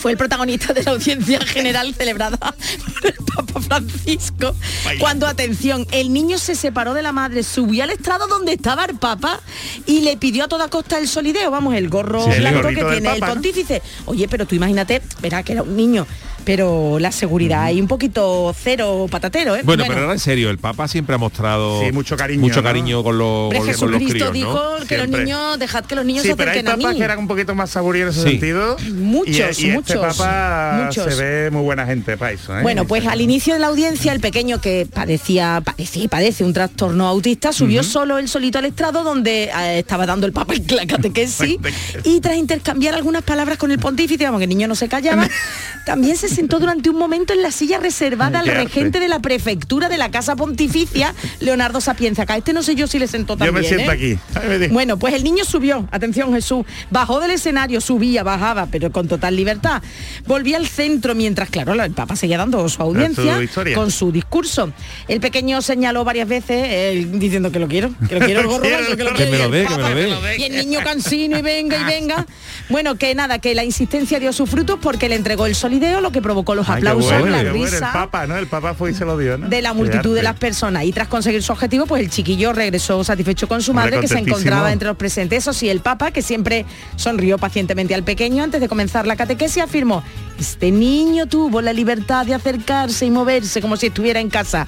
[SPEAKER 5] fue el protagonista de la audiencia general celebrada por el Papa Francisco. Cuando, atención, el niño se separó de la madre, subió al estrado donde estaba el Papa y le pidió a toda costa el solideo, vamos, el gorro
[SPEAKER 6] Sí, el
[SPEAKER 5] blanco que tiene el pontífice. Oye, pero tú imagínate, verá que era un niño, pero la seguridad hay un poquito cero patatero, ¿eh?
[SPEAKER 1] Bueno, pero ahora en serio, el Papa siempre ha mostrado
[SPEAKER 6] Sí, mucho cariño,
[SPEAKER 1] mucho
[SPEAKER 6] ¿no?
[SPEAKER 1] cariño con, los, con, con los críos,
[SPEAKER 5] dijo
[SPEAKER 1] ¿no?
[SPEAKER 5] que los niños, dejad que los niños
[SPEAKER 6] Sí,
[SPEAKER 5] se
[SPEAKER 6] pero hay
[SPEAKER 5] acerquen a
[SPEAKER 6] papas que eran un poquito más saborieros en ese
[SPEAKER 1] Sí.
[SPEAKER 6] sentido.
[SPEAKER 5] Muchos,
[SPEAKER 6] y, y este
[SPEAKER 5] muchos,
[SPEAKER 6] papa
[SPEAKER 5] muchos.
[SPEAKER 6] se ve muy buena gente para eso. ¿eh?
[SPEAKER 5] Bueno, pues al inicio de la audiencia, el pequeño que padecía, padecía y padece un trastorno autista, subió solo él solito al estrado donde eh, estaba dando el papa la catequesis y tras intercambiar algunas palabras con el pontífice, vamos, que el niño no se callaba, también se sentó durante un momento en la silla reservada al regente de la prefectura de la Casa Pontificia, Leonardo Sapienza. Acá este no sé yo si le sentó
[SPEAKER 6] Yo
[SPEAKER 5] también.
[SPEAKER 6] me siento
[SPEAKER 5] ¿eh?
[SPEAKER 6] aquí. Me
[SPEAKER 5] Bueno, pues el niño subió, atención Jesús, bajó del escenario, subía, bajaba, pero con total libertad. Volvía al centro mientras, claro, el Papa seguía dando su audiencia
[SPEAKER 6] Su
[SPEAKER 5] con su discurso. El pequeño señaló varias veces, él diciendo que lo quiero, que lo quiero el gorro
[SPEAKER 6] Quiero
[SPEAKER 5] que lo
[SPEAKER 1] Que
[SPEAKER 5] quiero.
[SPEAKER 1] me lo que me lo.
[SPEAKER 5] Y el niño cansino y venga y venga. Bueno, que nada, que la insistencia dio sus frutos porque le entregó el solideo, lo que provocó los
[SPEAKER 6] Ay,
[SPEAKER 5] aplausos,
[SPEAKER 6] bueno,
[SPEAKER 5] la
[SPEAKER 6] bueno.
[SPEAKER 5] risa
[SPEAKER 6] El papa, ¿no? El papa fue y se lo dio, ¿no?
[SPEAKER 5] de la multitud de las personas y tras conseguir su objetivo pues el chiquillo regresó satisfecho con su madre que se encontraba entre los presentes eso sí el papa que siempre sonrió pacientemente al pequeño antes de comenzar la catequesis afirmó este niño tuvo la libertad de acercarse y moverse como si estuviera en casa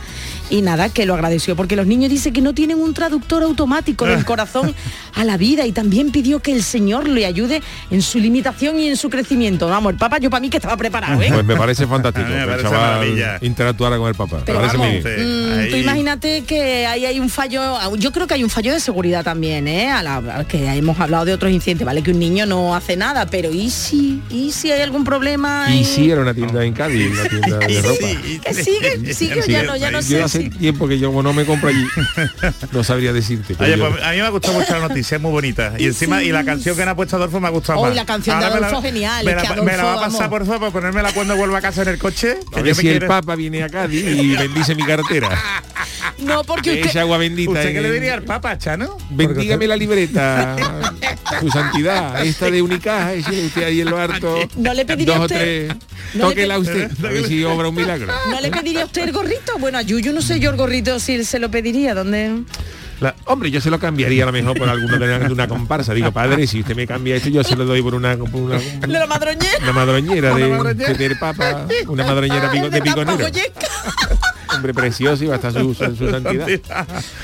[SPEAKER 5] y nada que lo agradeció porque los niños dicen que no tienen un traductor automático del corazón a la vida y también pidió que el señor le ayude en su limitación y en su crecimiento vamos el papa yo para mí que estaba preparado ¿eh?
[SPEAKER 1] Pues me parece fantástico
[SPEAKER 6] me
[SPEAKER 1] que el
[SPEAKER 6] parece maravilla.
[SPEAKER 1] interactuara con el Papa. Me
[SPEAKER 5] Pero
[SPEAKER 1] parece muy
[SPEAKER 5] vamos.
[SPEAKER 6] Sí,
[SPEAKER 5] mm, tú imagínate que ahí hay un fallo, yo creo que hay un fallo de seguridad también, ¿eh? A la, a que hemos hablado de otros incidentes, ¿vale? Que un niño no hace nada, pero ¿y si? ¿Y si hay algún problema?
[SPEAKER 1] Y sí, era una tienda en Cádiz, una tienda de ropa.
[SPEAKER 5] Sí, que sí, que ya no, ya no
[SPEAKER 1] Yo
[SPEAKER 5] sé
[SPEAKER 1] hace tiempo que yo como no me compro allí, no sabría decirte. pero
[SPEAKER 6] Oye,
[SPEAKER 1] yo-
[SPEAKER 6] pues a mí me ha gustado mucho la noticia, es muy bonita. Y encima, y la canción que me ha puesto Adolfo me ha gustado
[SPEAKER 5] Hoy
[SPEAKER 6] más.
[SPEAKER 5] la canción de
[SPEAKER 6] Ahora
[SPEAKER 5] Adolfo genial,
[SPEAKER 6] Me la,
[SPEAKER 5] que
[SPEAKER 6] me la va a pasar
[SPEAKER 5] vamos.
[SPEAKER 6] por favor para ponérmela cuando vuelva a casa en el coche.
[SPEAKER 1] a
[SPEAKER 6] que
[SPEAKER 1] ver
[SPEAKER 6] yo me
[SPEAKER 1] si el Papa viene a Cádiz y bendice mi cartera.
[SPEAKER 5] No, porque usted...
[SPEAKER 1] agua bendita.
[SPEAKER 6] ¿Usted
[SPEAKER 1] en
[SPEAKER 6] qué le
[SPEAKER 1] el-
[SPEAKER 6] diría al Papa, Chano?
[SPEAKER 1] Bendígame la libreta, su santidad, esta de Unicaja, ese usted ahí en lo harto.
[SPEAKER 5] No le pediría
[SPEAKER 1] dos o
[SPEAKER 5] a usted-
[SPEAKER 1] tres,
[SPEAKER 5] no le
[SPEAKER 1] tóquela usted, a ver si obra un milagro.
[SPEAKER 5] ¿No le pediría a usted el gorrito? Bueno, a Yuyu no sé yo el gorrito si se lo pediría, ¿dónde?
[SPEAKER 1] La- hombre, yo se lo cambiaría a lo mejor por alguna de, una- comparsa. Digo, padre, si usted me cambia esto, yo se lo doy por una, por una,
[SPEAKER 5] ¿De la madroñera?
[SPEAKER 1] una madroñera de,
[SPEAKER 6] madroñera.
[SPEAKER 1] de- Papa, una madroñera pico- de piconero. Hombre precioso y va a estar su, su, su santidad.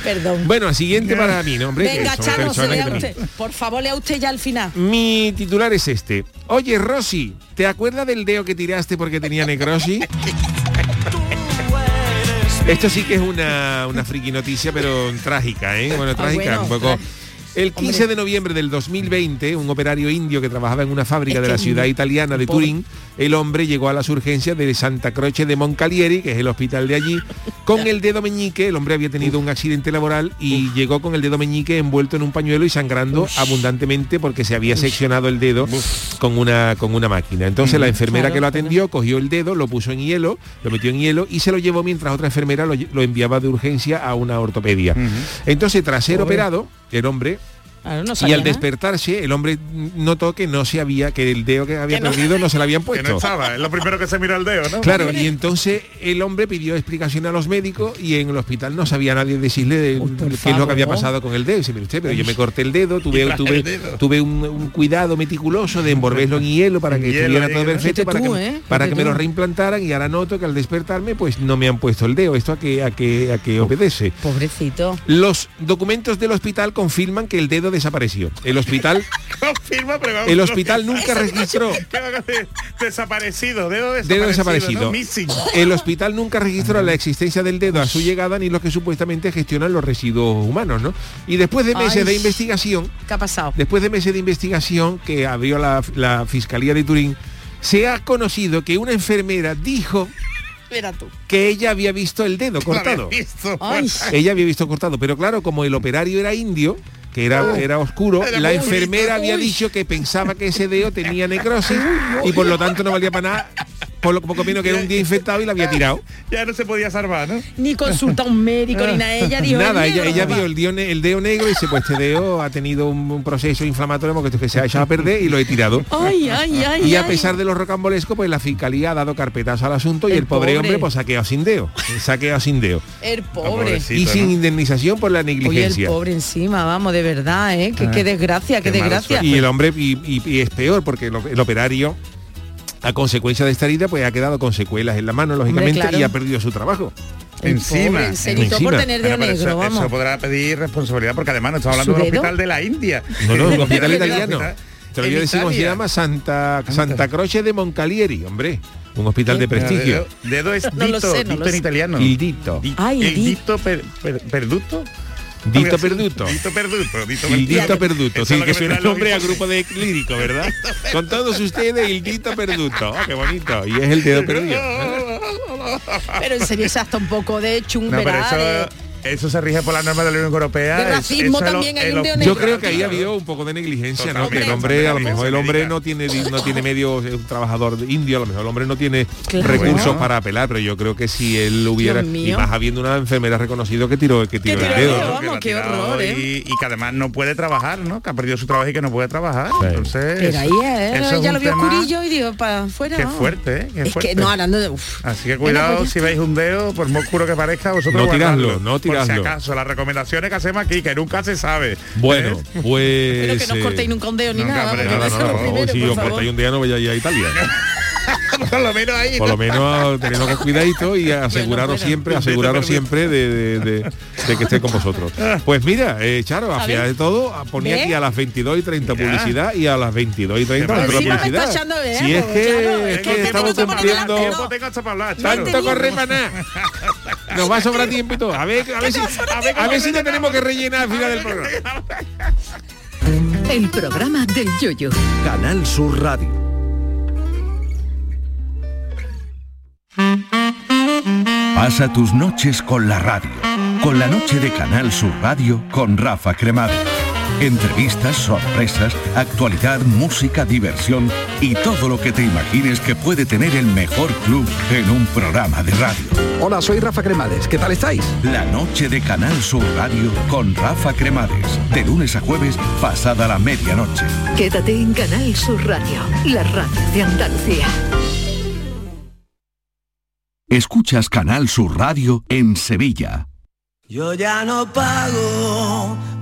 [SPEAKER 5] Perdón.
[SPEAKER 1] Bueno, siguiente para mí, ¿no, hombre?
[SPEAKER 5] Venga, Chano, se lea usted. Por favor, lea usted ya al final.
[SPEAKER 1] Mi titular es este. Oye, Rosy, ¿te acuerdas del dedo que tiraste porque tenía necrosis? Esto sí que es una, una friki noticia, pero trágica, ¿eh? Bueno, trágica,
[SPEAKER 5] Ah, bueno,
[SPEAKER 1] un poco... El 15 de noviembre del 2020, un operario indio que trabajaba en una fábrica
[SPEAKER 5] Es
[SPEAKER 1] de la ciudad italiana de. Turín, el hombre llegó a las urgencias de Santa Croce de Moncalieri, que es el hospital de allí, con el dedo meñique, el hombre había tenido un accidente laboral y llegó con el dedo meñique envuelto en un pañuelo y sangrando abundantemente porque se había seccionado el dedo con una, con una máquina. Entonces la enfermera
[SPEAKER 5] Claro,
[SPEAKER 1] que lo atendió cogió el dedo, lo puso en hielo, lo metió en hielo y se lo llevó mientras otra enfermera lo, lo enviaba de urgencia a una ortopedia. Entonces, tras ser operado, el hombre
[SPEAKER 5] Claro, no
[SPEAKER 1] y al despertarse, el hombre notó que no se había, que el dedo que había
[SPEAKER 5] Que no.
[SPEAKER 1] perdido no se lo habían
[SPEAKER 6] Que
[SPEAKER 1] puesto.
[SPEAKER 6] no estaba, es lo primero que se mira el dedo, ¿no?
[SPEAKER 1] Claro, y entonces el hombre pidió explicación a los médicos y en el hospital no sabía nadie decirle de-
[SPEAKER 5] Uy,
[SPEAKER 1] qué es lo que había pasado con el dedo. Y dice, mire usted, pero yo me corté el dedo, tuve, tuve,
[SPEAKER 6] el dedo.
[SPEAKER 1] tuve un, un cuidado meticuloso de envolverlo en hielo para que
[SPEAKER 6] hielo,
[SPEAKER 1] estuviera todo perfecto, para,
[SPEAKER 5] tú,
[SPEAKER 1] que,
[SPEAKER 5] ¿eh?
[SPEAKER 1] para que me lo reimplantaran y ahora noto que al despertarme pues no me han puesto el dedo. ¿Esto a qué, a qué, a qué obedece?
[SPEAKER 5] Pobrecito.
[SPEAKER 1] Los documentos del hospital confirman que el dedo desapareció. El hospital
[SPEAKER 6] Confirma, pero vamos,
[SPEAKER 1] El hospital nunca registró.
[SPEAKER 6] Desaparecido, dedo desaparecido.
[SPEAKER 1] dedo desaparecido.
[SPEAKER 6] ¿no? Missing.
[SPEAKER 1] El hospital nunca registró la existencia del dedo a su llegada ni los que supuestamente gestionan los residuos humanos, ¿no? Y después de meses
[SPEAKER 5] Ay.
[SPEAKER 1] de investigación,
[SPEAKER 5] ¿Qué ha pasado?
[SPEAKER 1] después de meses de investigación que abrió la, la Fiscalía de Turín, se ha conocido que una enfermera dijo
[SPEAKER 5] tú.
[SPEAKER 1] que ella había visto el dedo cortado.
[SPEAKER 6] visto.
[SPEAKER 1] Ella había visto cortado, pero claro, como el operario era indio, que era, era oscuro,
[SPEAKER 6] Era
[SPEAKER 1] la enfermera
[SPEAKER 6] bonito.
[SPEAKER 1] había
[SPEAKER 6] Uy.
[SPEAKER 1] dicho que pensaba que ese dedo tenía necrosis y por lo tanto no valía para nada por lo poco menos que era un día infectado y la había tirado.
[SPEAKER 6] Ya no se podía salvar, ¿no?
[SPEAKER 5] Ni consulta a un médico ni nada. Ella dijo.
[SPEAKER 1] Nada,
[SPEAKER 5] "El
[SPEAKER 1] ella,
[SPEAKER 5] negro,
[SPEAKER 1] ella
[SPEAKER 5] va".
[SPEAKER 1] vio el dedo, ne- el dedo negro y dice, pues este dedo ha tenido un, un proceso inflamatorio porque que se ha echado a perder y lo he tirado.
[SPEAKER 5] Ay, ay, ay.
[SPEAKER 1] Y a
[SPEAKER 5] ay.
[SPEAKER 1] pesar de los rocambolescos, pues la fiscalía ha dado carpetazo al asunto y
[SPEAKER 5] El
[SPEAKER 1] el pobre,
[SPEAKER 5] pobre.
[SPEAKER 1] hombre pues quedado sin dedo. Se ha quedado sin dedo.
[SPEAKER 5] El pobre.
[SPEAKER 6] pobrecito.
[SPEAKER 1] Y sin
[SPEAKER 6] ¿no?
[SPEAKER 1] indemnización por la
[SPEAKER 5] Oye, el
[SPEAKER 1] negligencia.
[SPEAKER 5] pobre encima, vamos, de verdad, ¿eh? Qué,
[SPEAKER 6] Ah,
[SPEAKER 5] qué desgracia, qué, desgracia.
[SPEAKER 1] y el hombre, y, y- y es peor, porque el, el operario, a consecuencia de esta herida, pues ha quedado con secuelas en la mano, lógicamente,
[SPEAKER 5] claro.
[SPEAKER 1] y ha perdido su trabajo.
[SPEAKER 5] El
[SPEAKER 6] Encima,
[SPEAKER 5] pobre, se editó por
[SPEAKER 1] encima.
[SPEAKER 5] tener dedo
[SPEAKER 6] Bueno, pero
[SPEAKER 5] negro,
[SPEAKER 6] eso,
[SPEAKER 5] vamos.
[SPEAKER 6] eso podrá pedir responsabilidad porque además no estamos hablando
[SPEAKER 5] ¿Su
[SPEAKER 6] de
[SPEAKER 5] dedo?
[SPEAKER 6] hospital de la India.
[SPEAKER 1] No, no, un hospital italiano.
[SPEAKER 6] hospital
[SPEAKER 1] Te lo voy a
[SPEAKER 6] en
[SPEAKER 1] decir cómo se llama Santa, Santa Croce de Moncalieri, hombre. Un hospital de prestigio.
[SPEAKER 6] Dedo, dedo es
[SPEAKER 5] No lo
[SPEAKER 6] dito,
[SPEAKER 5] sé, no
[SPEAKER 6] dito
[SPEAKER 5] lo
[SPEAKER 6] en
[SPEAKER 5] sé.
[SPEAKER 6] italiano.
[SPEAKER 1] Il dito.
[SPEAKER 6] Di-
[SPEAKER 5] Ay,
[SPEAKER 6] el
[SPEAKER 5] di-
[SPEAKER 6] dito per- per- perduto.
[SPEAKER 1] Dito
[SPEAKER 6] así.
[SPEAKER 1] perduto.
[SPEAKER 6] Dito perduto. Dito perduto.
[SPEAKER 1] dito perduto.
[SPEAKER 6] Eso
[SPEAKER 1] Sí, que suena el nombre a grupo de lírico, ¿verdad? Con todos ustedes, il dito perduto. Oh, qué bonito. Y es el dedo perdido.
[SPEAKER 5] Pero en serio, se hasta un poco de
[SPEAKER 6] No, pero
[SPEAKER 5] chumberá.
[SPEAKER 6] Eso, se rige por las normas de la Unión Europea.
[SPEAKER 5] De
[SPEAKER 6] Es-
[SPEAKER 5] racismo
[SPEAKER 6] es lo-
[SPEAKER 5] también hay
[SPEAKER 6] es
[SPEAKER 5] un
[SPEAKER 6] lo-
[SPEAKER 5] dedo
[SPEAKER 1] Yo creo que ahí habido un poco de negligencia, ¿no? Que el hombre, a lo mejor el hombre no tiene no tiene medios, es un trabajador indio, a lo mejor el hombre no tiene
[SPEAKER 5] Claro.
[SPEAKER 1] recursos
[SPEAKER 6] Bueno.
[SPEAKER 1] para apelar, pero yo creo que si él hubiera, y más habiendo una enfermera reconocido que tiró, que tiró
[SPEAKER 5] Que
[SPEAKER 1] el
[SPEAKER 5] tiró el
[SPEAKER 1] dedo. ¿no?
[SPEAKER 5] vamos,
[SPEAKER 6] que lo ha
[SPEAKER 5] qué horror, ¿eh?
[SPEAKER 6] y, y que además no puede trabajar, ¿no? Que ha perdido su trabajo y que no puede trabajar.
[SPEAKER 1] Sí.
[SPEAKER 6] Entonces,
[SPEAKER 5] Pero ahí es,
[SPEAKER 6] eso es
[SPEAKER 5] ya
[SPEAKER 6] un
[SPEAKER 5] lo vio
[SPEAKER 6] tema
[SPEAKER 5] oscurillo y digo, para afuera.
[SPEAKER 6] Qué fuerte, ¿eh? Qué
[SPEAKER 5] es
[SPEAKER 6] fuerte.
[SPEAKER 5] que no, hablando de. uf.
[SPEAKER 6] Así que cuidado si veis un dedo, por muy oscuro que parezca, vosotros
[SPEAKER 1] No tirarlo,
[SPEAKER 6] guardadlo.
[SPEAKER 1] No
[SPEAKER 6] Por
[SPEAKER 1] tirarlo.
[SPEAKER 6] si acaso, las recomendaciones que hacemos aquí, que nunca se sabe.
[SPEAKER 1] Bueno,
[SPEAKER 6] ¿eh?
[SPEAKER 1] pues.
[SPEAKER 5] Pero que no os
[SPEAKER 1] eh,
[SPEAKER 5] cortéis nunca un dedo ni
[SPEAKER 6] nunca,
[SPEAKER 5] nada.
[SPEAKER 1] si os cortáis un día no vayáis a Italia.
[SPEAKER 6] por lo menos ahí.
[SPEAKER 1] Por lo menos teniendo con cuidadito y aseguraros
[SPEAKER 5] bueno.
[SPEAKER 1] siempre, aseguraros siempre de, de- de- de que esté con vosotros. Pues mira, eh, Charo, a
[SPEAKER 5] ver.
[SPEAKER 1] de todo, ponía
[SPEAKER 5] ¿Ve?
[SPEAKER 1] aquí a las 22 y 30
[SPEAKER 6] Mira.
[SPEAKER 1] publicidad y a las 22 y 30
[SPEAKER 6] Qué
[SPEAKER 1] otra publicidad.
[SPEAKER 5] echando de
[SPEAKER 1] si es
[SPEAKER 5] dedo,
[SPEAKER 1] que,
[SPEAKER 5] Charo,
[SPEAKER 1] es que
[SPEAKER 5] que
[SPEAKER 1] estamos cumpliendo...
[SPEAKER 5] delante,
[SPEAKER 6] Tiempo tengo hasta para hablar,
[SPEAKER 5] No.
[SPEAKER 1] Tanto corre para nada. Nos va a sobrar tiempo y todo. A ver, a ver si, a ver, a ver si no tenemos que rellenar al final del programa.
[SPEAKER 3] El programa del yoyo.
[SPEAKER 7] Canal Sur Radio.
[SPEAKER 8] Pasa tus noches con la radio. Con la noche de Canal Sur Radio con Rafa Cremades. Entrevistas, sorpresas, actualidad, música, diversión y todo lo que te imagines que puede tener el mejor club en un programa de radio.
[SPEAKER 7] Hola, soy Rafa Cremades. ¿Qué tal estáis?
[SPEAKER 8] La noche de Canal Sur Radio con Rafa Cremades. De lunes a jueves, pasada la medianoche.
[SPEAKER 3] Quédate en Canal Sur Radio, la radio de Andalucía.
[SPEAKER 8] Escuchas Canal Sur Radio en Sevilla.
[SPEAKER 9] Yo ya no pago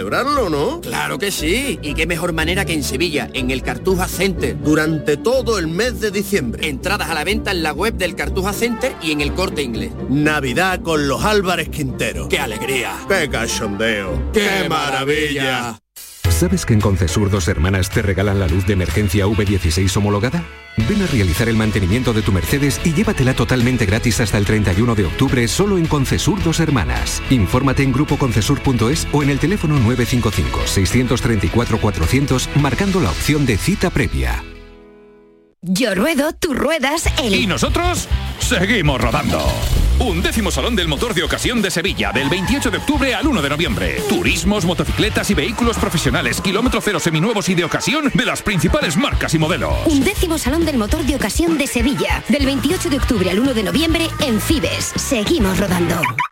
[SPEAKER 10] celebrarlo, ¿no?
[SPEAKER 11] Claro que sí. Y qué mejor manera que en Sevilla, en el Cartuja Center.
[SPEAKER 10] Durante todo el mes de diciembre.
[SPEAKER 11] Entradas a la venta en la web del Cartuja Center y en el corte inglés.
[SPEAKER 10] Navidad con los Álvarez Quintero.
[SPEAKER 11] ¡Qué alegría!
[SPEAKER 10] ¡Qué cachondeo! ¡Qué, maravilla!
[SPEAKER 12] ¿Sabes que en Concesur dos hermanas te regalan la luz de emergencia V16 homologada? Ven a realizar el mantenimiento de tu Mercedes y llévatela totalmente gratis hasta el 31 de octubre solo en Concesur dos hermanas. Infórmate en grupoconcesur.es o en el teléfono 955-634-400 marcando la opción de cita previa.
[SPEAKER 13] Yo ruedo, tú ruedas, el...
[SPEAKER 14] Y nosotros seguimos rodando. Un décimo Salón del Motor de Ocasión de Sevilla, del 28 de octubre al 1 de noviembre. Turismos, motocicletas y vehículos profesionales, kilómetro cero seminuevos y de ocasión de las principales marcas y modelos.
[SPEAKER 13] Un décimo Salón del Motor de Ocasión de Sevilla, del 28 de octubre al 1 de noviembre en Fibes. Seguimos rodando.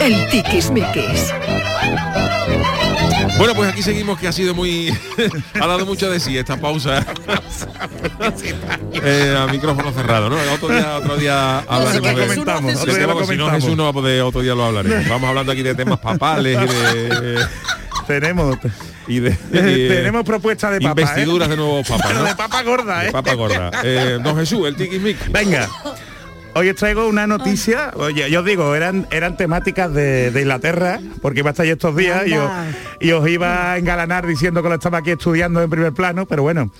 [SPEAKER 3] El tiquismiquis.
[SPEAKER 1] Bueno, pues aquí seguimos que ha sido muy... ha dado mucho de sí esta pausa. Eh, a micrófono cerrado, ¿no? Otro día, otro día hablaremos
[SPEAKER 6] lo
[SPEAKER 1] de-
[SPEAKER 6] comentamos, otro día
[SPEAKER 1] temas,
[SPEAKER 6] lo
[SPEAKER 1] si no. Jesús no va a poder, otro día lo hablaremos. Vamos hablando aquí de temas papales y de...
[SPEAKER 6] Tenemos...
[SPEAKER 1] Y de, y de-
[SPEAKER 6] Tenemos propuestas de papa, ¿eh?
[SPEAKER 1] Investiduras de nuevos papas, ¿no?
[SPEAKER 6] de papa gorda, ¿eh?
[SPEAKER 1] De papa gorda. Eh, don Jesús, el tiki
[SPEAKER 6] Venga. Hoy os traigo una noticia, oye, yo os digo, eran, eran temáticas de, de Inglaterra, porque iba a estar ahí estos días y os, y os iba a engalanar diciendo que lo estaba aquí estudiando en primer plano, pero bueno,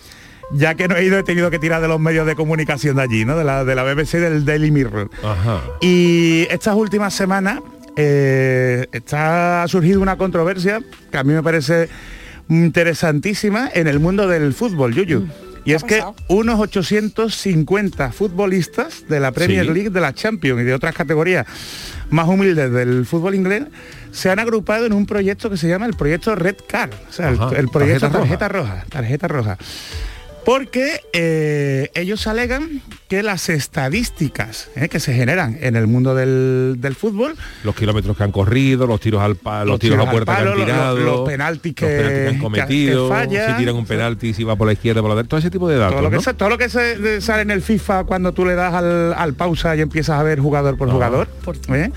[SPEAKER 6] ya que no he ido he tenido que tirar de los medios de comunicación de allí, ¿no? De la, de la BBC y del Daily Mirror.
[SPEAKER 1] Ajá.
[SPEAKER 6] Y estas últimas semanas eh, está ha surgido una controversia que a mí me parece interesantísima en el mundo del fútbol, Yuyu. Y es que unos 850 futbolistas de la Premier
[SPEAKER 1] Sí.
[SPEAKER 6] League, de la Champions y de otras categorías más humildes del fútbol inglés se han agrupado en un proyecto que se llama el proyecto Red Card, o sea, el,
[SPEAKER 1] Ajá,
[SPEAKER 6] el proyecto
[SPEAKER 1] tarjeta
[SPEAKER 6] tarjeta roja, tarjeta roja. Porque eh, ellos alegan que las estadísticas eh, que se generan en el mundo del, del fútbol,
[SPEAKER 1] Los kilómetros que han corrido, los tiros al palo, los, tiros, a
[SPEAKER 6] al
[SPEAKER 1] puerta
[SPEAKER 6] palo,
[SPEAKER 1] que
[SPEAKER 6] los-
[SPEAKER 1] han tirado,
[SPEAKER 6] los, los penaltis que,
[SPEAKER 1] los penaltis que han cometido,
[SPEAKER 6] que
[SPEAKER 1] si tiran un penalti, si va por la izquierda, por la derecha, todo ese tipo de datos,
[SPEAKER 6] todo lo que,
[SPEAKER 1] ¿no?
[SPEAKER 6] se- todo lo que se, de- sale en el FIFA cuando tú le das al, al pausa y empiezas a ver jugador por jugador. ¿eh?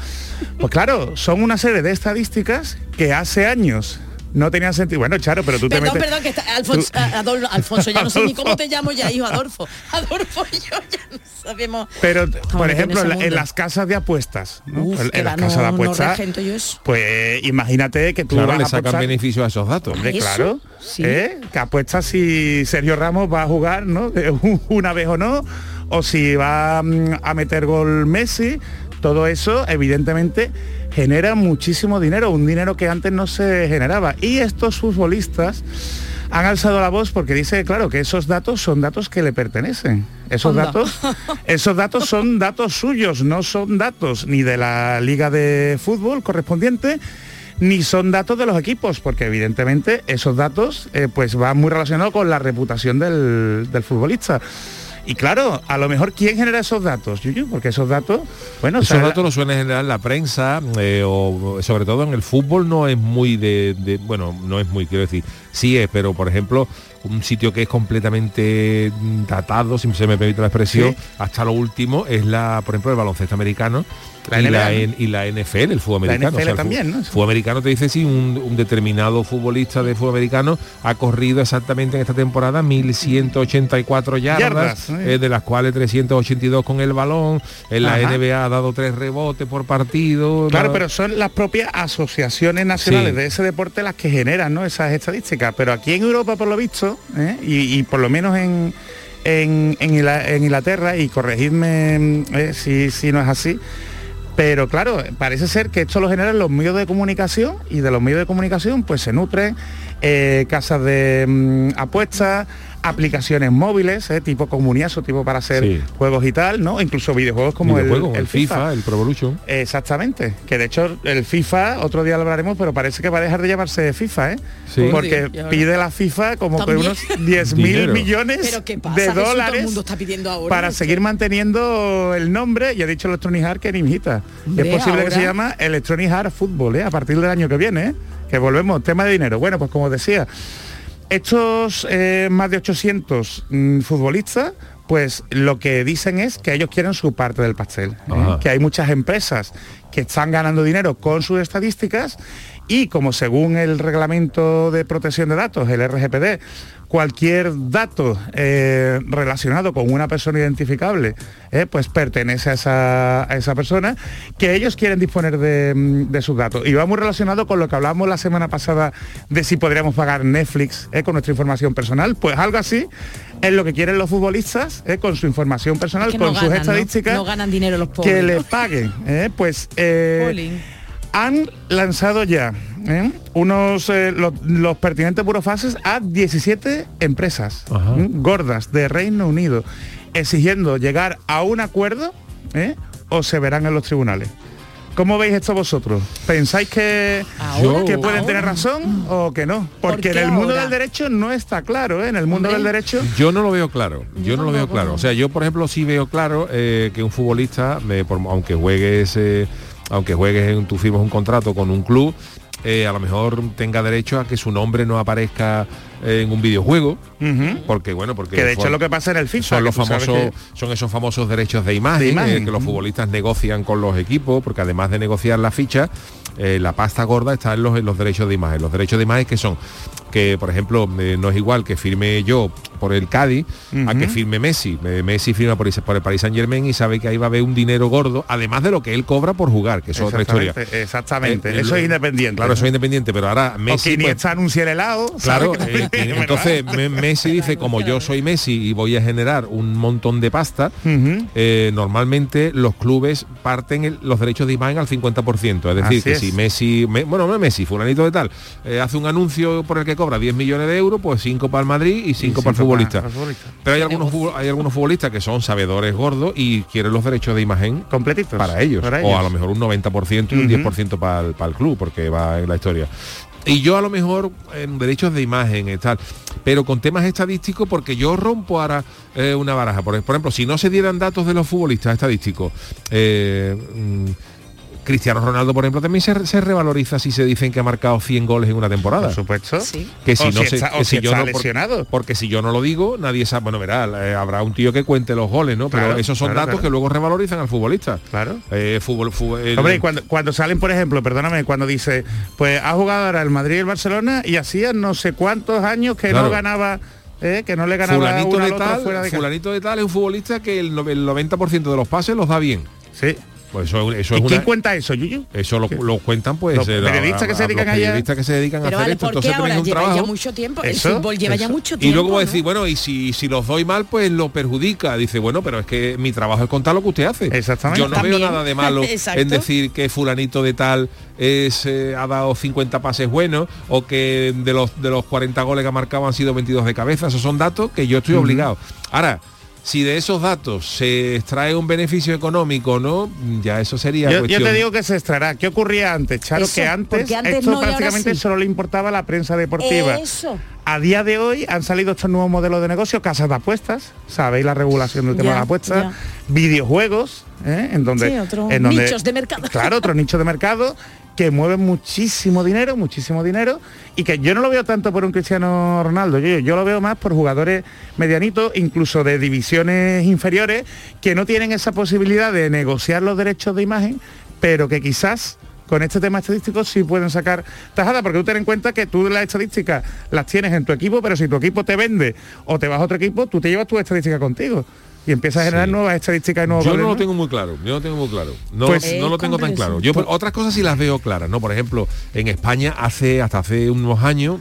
[SPEAKER 6] Pues claro, son una serie de estadísticas que hace años no tenían sentido. Bueno, Charo, pero tú te
[SPEAKER 5] Perdón,
[SPEAKER 6] metes...
[SPEAKER 5] perdón, que está Alfonso,
[SPEAKER 6] tú-
[SPEAKER 5] a- Adol- Alfonso, ya no sé ni cómo te llamo ya, hijo Adolfo. Adolfo y yo ya no sabemos.
[SPEAKER 6] Pero, por ejemplo, en, la- en
[SPEAKER 5] mundo.
[SPEAKER 6] las casas de apuestas, ¿no?
[SPEAKER 5] Uf,
[SPEAKER 6] en las casas de
[SPEAKER 5] no-
[SPEAKER 6] apuestas,
[SPEAKER 5] regento yo eso.
[SPEAKER 6] pues imagínate que tú
[SPEAKER 1] Claro,
[SPEAKER 6] vas
[SPEAKER 1] le
[SPEAKER 6] a
[SPEAKER 1] sacan
[SPEAKER 6] apostar-
[SPEAKER 1] beneficio a esos datos.
[SPEAKER 5] ¿Eso?
[SPEAKER 6] claro.
[SPEAKER 5] Sí.
[SPEAKER 6] ¿eh? Que apuestas si Sergio Ramos va a jugar, ¿no? De un- Una vez o no, o si va mm, a meter gol Messi. Todo eso, evidentemente, genera muchísimo dinero, un dinero que antes no se generaba. Y estos futbolistas han alzado la voz porque dice, claro, que esos datos son datos que le pertenecen. Esos datos, esos datos son datos suyos, no son datos ni de la liga de fútbol correspondiente, ni son datos de los equipos, porque evidentemente esos datos eh, pues van muy relacionados con la reputación del, del futbolista. Y claro, a lo mejor quién genera esos datos, Yuyu, porque esos datos, bueno,
[SPEAKER 1] Esos datos los suele generar la prensa, eh, o sobre todo en el fútbol no es muy de, de- bueno, no es muy, quiero decir, sí es, pero por ejemplo, un sitio que es completamente datado, si se me permite la expresión,
[SPEAKER 6] Sí.
[SPEAKER 1] hasta lo último, es la, por ejemplo, el baloncesto americano.
[SPEAKER 6] La
[SPEAKER 1] y,
[SPEAKER 6] NBA,
[SPEAKER 1] la,
[SPEAKER 6] ¿no?
[SPEAKER 1] Y la NFL, el fútbol
[SPEAKER 6] La
[SPEAKER 1] americano.
[SPEAKER 6] NFL también, ¿no?
[SPEAKER 1] fútbol americano te dice si un, un determinado futbolista de fútbol americano ha corrido exactamente en esta temporada 1184 yardas,
[SPEAKER 6] Yardas, ¿eh?
[SPEAKER 1] eh, de las cuales 382 con el balón, en la
[SPEAKER 6] Ajá.
[SPEAKER 1] NBA ha dado tres rebotes por partido.
[SPEAKER 6] Claro, pero son las propias asociaciones nacionales
[SPEAKER 1] Sí.
[SPEAKER 6] de ese deporte las que generan ¿no? esas estadísticas. Pero aquí en Europa, por lo visto, ¿eh? y, por lo menos en, en, en Ingla- en Inglaterra, y corregidme eh, si, si no es así, pero claro, parece ser que esto lo generan los medios de comunicación y de los medios de comunicación pues se nutren eh, casas de mm, apuestas, aplicaciones móviles, eh, tipo comuniazo, tipo para hacer
[SPEAKER 1] Sí.
[SPEAKER 6] juegos y tal, ¿no? Incluso videojuegos como el,
[SPEAKER 1] Videojuego,
[SPEAKER 6] el FIFA.
[SPEAKER 1] el Pro Evolution.
[SPEAKER 6] Exactamente, que de hecho el FIFA, otro día lo hablaremos, pero parece que va a dejar de llamarse FIFA, ¿eh?
[SPEAKER 1] Sí.
[SPEAKER 6] Porque
[SPEAKER 5] Sí,
[SPEAKER 6] pide la FIFA como que unos 10 mil millones
[SPEAKER 5] Pero qué pasa,
[SPEAKER 6] de
[SPEAKER 5] el
[SPEAKER 6] dólares
[SPEAKER 5] mundo está pidiendo ahora.
[SPEAKER 6] para seguir manteniendo el nombre, y ha dicho Electronic Arts que ni
[SPEAKER 5] Hombre,
[SPEAKER 6] es posible que se llama Electronic Arts Football, ¿eh? A partir del año que viene, ¿eh? Que volvemos, tema de dinero. Bueno, pues como decía, estos eh, más de 800 mm, futbolistas, pues lo que dicen es que ellos quieren su parte del pastel. ¿eh? Que hay muchas empresas que están ganando dinero con sus estadísticas y como según el reglamento de protección de datos, el RGPD, cualquier dato eh, relacionado con una persona identificable, eh, pues pertenece a esa, a esa persona, que ellos quieren disponer de, mm, de sus datos. Y va muy relacionado con lo que hablábamos la semana pasada de si podríamos pagar Netflix eh, con nuestra información personal, pues algo así es lo que quieren los futbolistas, con su información personal,
[SPEAKER 5] que
[SPEAKER 6] con
[SPEAKER 5] no
[SPEAKER 6] sus estadísticas,
[SPEAKER 5] No ganan dinero los pobres.
[SPEAKER 6] que les paguen. Pues. Han lanzado ya ¿eh? unos eh, lo- los, pertinentes burofases a 17 empresas ¿eh? gordas de Reino Unido, exigiendo llegar a un acuerdo ¿eh? o se verán en los tribunales. ¿Cómo veis esto vosotros? ¿Pensáis que, pueden
[SPEAKER 1] ahora.
[SPEAKER 6] tener razón o que no? Porque en el mundo
[SPEAKER 1] ahora?
[SPEAKER 6] del derecho no está claro, ¿eh? En el mundo del derecho
[SPEAKER 1] Yo no lo veo claro, yo, no lo veo claro. O sea, yo por ejemplo sí veo claro eh, que un futbolista, eh, por- aunque juegues, eh, aunque juegues en tu firmas un contrato con un club, eh, a lo mejor tenga derecho a que su nombre no aparezca eh, en un videojuego, porque bueno, porque
[SPEAKER 6] que de hecho lo que pasa en el FIFA.
[SPEAKER 1] son los
[SPEAKER 6] tú
[SPEAKER 1] famosos
[SPEAKER 6] que-
[SPEAKER 1] son esos famosos derechos de imagen,
[SPEAKER 6] De imagen.
[SPEAKER 1] eh, que los futbolistas negocian con los equipos porque además de negociar la ficha eh, la pasta gorda está en los, en los derechos de imagen los derechos de imagen que son que por ejemplo eh, no es igual que firme yo por el Cádiz a que firme Messi Eh, Messi firma por, por el Paris Saint Germain y sabe que ahí va a haber un dinero gordo además de lo que él cobra por jugar que es otra historia
[SPEAKER 6] Exactamente,
[SPEAKER 1] Eh,
[SPEAKER 6] eso es independiente.
[SPEAKER 1] claro eso es independiente pero ahora
[SPEAKER 6] o
[SPEAKER 1] Messi
[SPEAKER 6] que
[SPEAKER 1] pues,
[SPEAKER 6] Iniesta anuncia el helado.
[SPEAKER 1] Claro, eh, eh, entonces Me- Messi dice, como yo soy Messi y voy a generar un montón de pasta, eh, normalmente los clubes parten el- los derechos de imagen al 50%. Es decir,
[SPEAKER 6] Así
[SPEAKER 1] que
[SPEAKER 6] es.
[SPEAKER 1] si Messi, me- bueno, no Messi, fulanito de tal, eh, hace un anuncio por el que cobra 10 millones de euros, pues 5 para el Madrid y 5 para el
[SPEAKER 6] cinco
[SPEAKER 1] futbolista.
[SPEAKER 6] para el futbolista.
[SPEAKER 1] Pero hay algunos, hay algunos futbolistas que son sabedores gordos y quieren los derechos de imagen
[SPEAKER 6] completitos
[SPEAKER 1] para ellos.
[SPEAKER 6] para
[SPEAKER 1] O a lo mejor un 90% y un
[SPEAKER 6] Ujú.
[SPEAKER 1] 10% para el, para el club, porque va en la historia. Y yo a lo mejor en derechos de imagen y tal, pero con temas estadísticos, porque yo rompo ahora eh, una baraja. Por, por ejemplo, si no se dieran datos de los futbolistas estadísticos, eh, mm, Cristiano Ronaldo, por ejemplo, también se, se revaloriza si se dicen que ha marcado 100 goles en una temporada.
[SPEAKER 6] Por supuesto.
[SPEAKER 1] Que si
[SPEAKER 6] O
[SPEAKER 1] no
[SPEAKER 6] si
[SPEAKER 1] se-
[SPEAKER 6] está-
[SPEAKER 1] que
[SPEAKER 6] o
[SPEAKER 1] si
[SPEAKER 6] si
[SPEAKER 1] yo
[SPEAKER 6] está
[SPEAKER 1] no,
[SPEAKER 6] lesionado.
[SPEAKER 1] porque si yo no lo digo, nadie sabe, bueno, verá, eh, habrá un tío que cuente los goles, ¿no? Pero
[SPEAKER 6] Claro,
[SPEAKER 1] esos son
[SPEAKER 6] claro,
[SPEAKER 1] datos
[SPEAKER 6] claro.
[SPEAKER 1] que luego revalorizan al futbolista.
[SPEAKER 6] Claro.
[SPEAKER 1] Eh, fútbol, fútbol- el-
[SPEAKER 6] Hombre, y cuando, cuando salen, por ejemplo, perdóname, cuando dice, pues ha jugado ahora el Madrid y el Barcelona y hacía no sé cuántos años que
[SPEAKER 1] Claro.
[SPEAKER 6] no ganaba, eh, que no le ganaba
[SPEAKER 1] fulanito de tal,
[SPEAKER 6] fuera de
[SPEAKER 1] fulanito de tal es un futbolista que el, el 90% de los pases los da bien.
[SPEAKER 6] Sí.
[SPEAKER 1] Pues eso, eso
[SPEAKER 6] ¿Y
[SPEAKER 1] es
[SPEAKER 6] quién
[SPEAKER 1] una-
[SPEAKER 6] cuenta eso, Yuyu?
[SPEAKER 1] Eso lo, lo cuentan pues
[SPEAKER 6] Los
[SPEAKER 1] eh, la-
[SPEAKER 6] periodistas que se
[SPEAKER 1] a- a-
[SPEAKER 6] dedican
[SPEAKER 1] los
[SPEAKER 6] allá.
[SPEAKER 1] periodistas que se dedican
[SPEAKER 5] Pero
[SPEAKER 1] a hacer esto,
[SPEAKER 5] ¿por qué
[SPEAKER 1] entonces
[SPEAKER 5] ahora
[SPEAKER 1] un
[SPEAKER 5] lleva
[SPEAKER 1] trabajo.
[SPEAKER 5] ya mucho tiempo? El fútbol lleva ya mucho
[SPEAKER 1] Y
[SPEAKER 5] tiempo.
[SPEAKER 1] luego va a
[SPEAKER 5] ¿no?
[SPEAKER 1] decir, bueno, y si, si los doy mal, pues lo perjudica. Dice, bueno, pero es que mi trabajo es contar lo que usted hace.
[SPEAKER 6] Exactamente.
[SPEAKER 1] Yo no
[SPEAKER 5] También.
[SPEAKER 1] veo nada de malo en decir que fulanito de tal es, eh, ha dado 50 pases buenos o que de los, de los 40 goles que ha marcado han sido 22 de cabeza. Esos son datos que yo estoy obligado. Ahora, si de esos datos se extrae un beneficio económico no, ya eso sería
[SPEAKER 6] Yo, yo
[SPEAKER 1] cuestión...
[SPEAKER 6] te digo que se extraerá. ¿Qué ocurría antes, Charo?
[SPEAKER 5] Eso,
[SPEAKER 6] que antes, esto
[SPEAKER 5] no
[SPEAKER 6] prácticamente
[SPEAKER 5] sí.
[SPEAKER 6] solo le importaba a la prensa deportiva.
[SPEAKER 5] Eso.
[SPEAKER 6] A día de hoy han salido estos nuevos modelos de negocio, casas de apuestas, sabéis la regulación del tema
[SPEAKER 5] Ya,
[SPEAKER 6] de la apuesta,
[SPEAKER 5] ya.
[SPEAKER 6] videojuegos, ¿eh? en donde,
[SPEAKER 5] Sí, otros
[SPEAKER 6] en donde-
[SPEAKER 5] nichos de mercado.
[SPEAKER 6] Claro, otros nichos de mercado que mueven muchísimo dinero, muchísimo dinero, y que yo no lo veo tanto por un Cristiano Ronaldo, yo, yo lo veo más por jugadores medianitos, incluso de divisiones inferiores, que no tienen esa posibilidad de negociar los derechos de imagen, pero que quizás con este tema estadístico sí pueden sacar tajada, porque tú ten en cuenta que tú las estadísticas las tienes en tu equipo, pero si tu equipo te vende o te vas a otro equipo, tú te llevas tu estadística contigo y empiezas a generar
[SPEAKER 1] Sí.
[SPEAKER 6] nuevas estadísticas y nuevos
[SPEAKER 1] Yo no lo tengo muy claro, yo no tengo muy claro. No,
[SPEAKER 6] Pues-
[SPEAKER 1] no lo tengo tan claro. Yo pero otras cosas sí las veo claras, ¿no? Por ejemplo, en España hace hasta hace unos años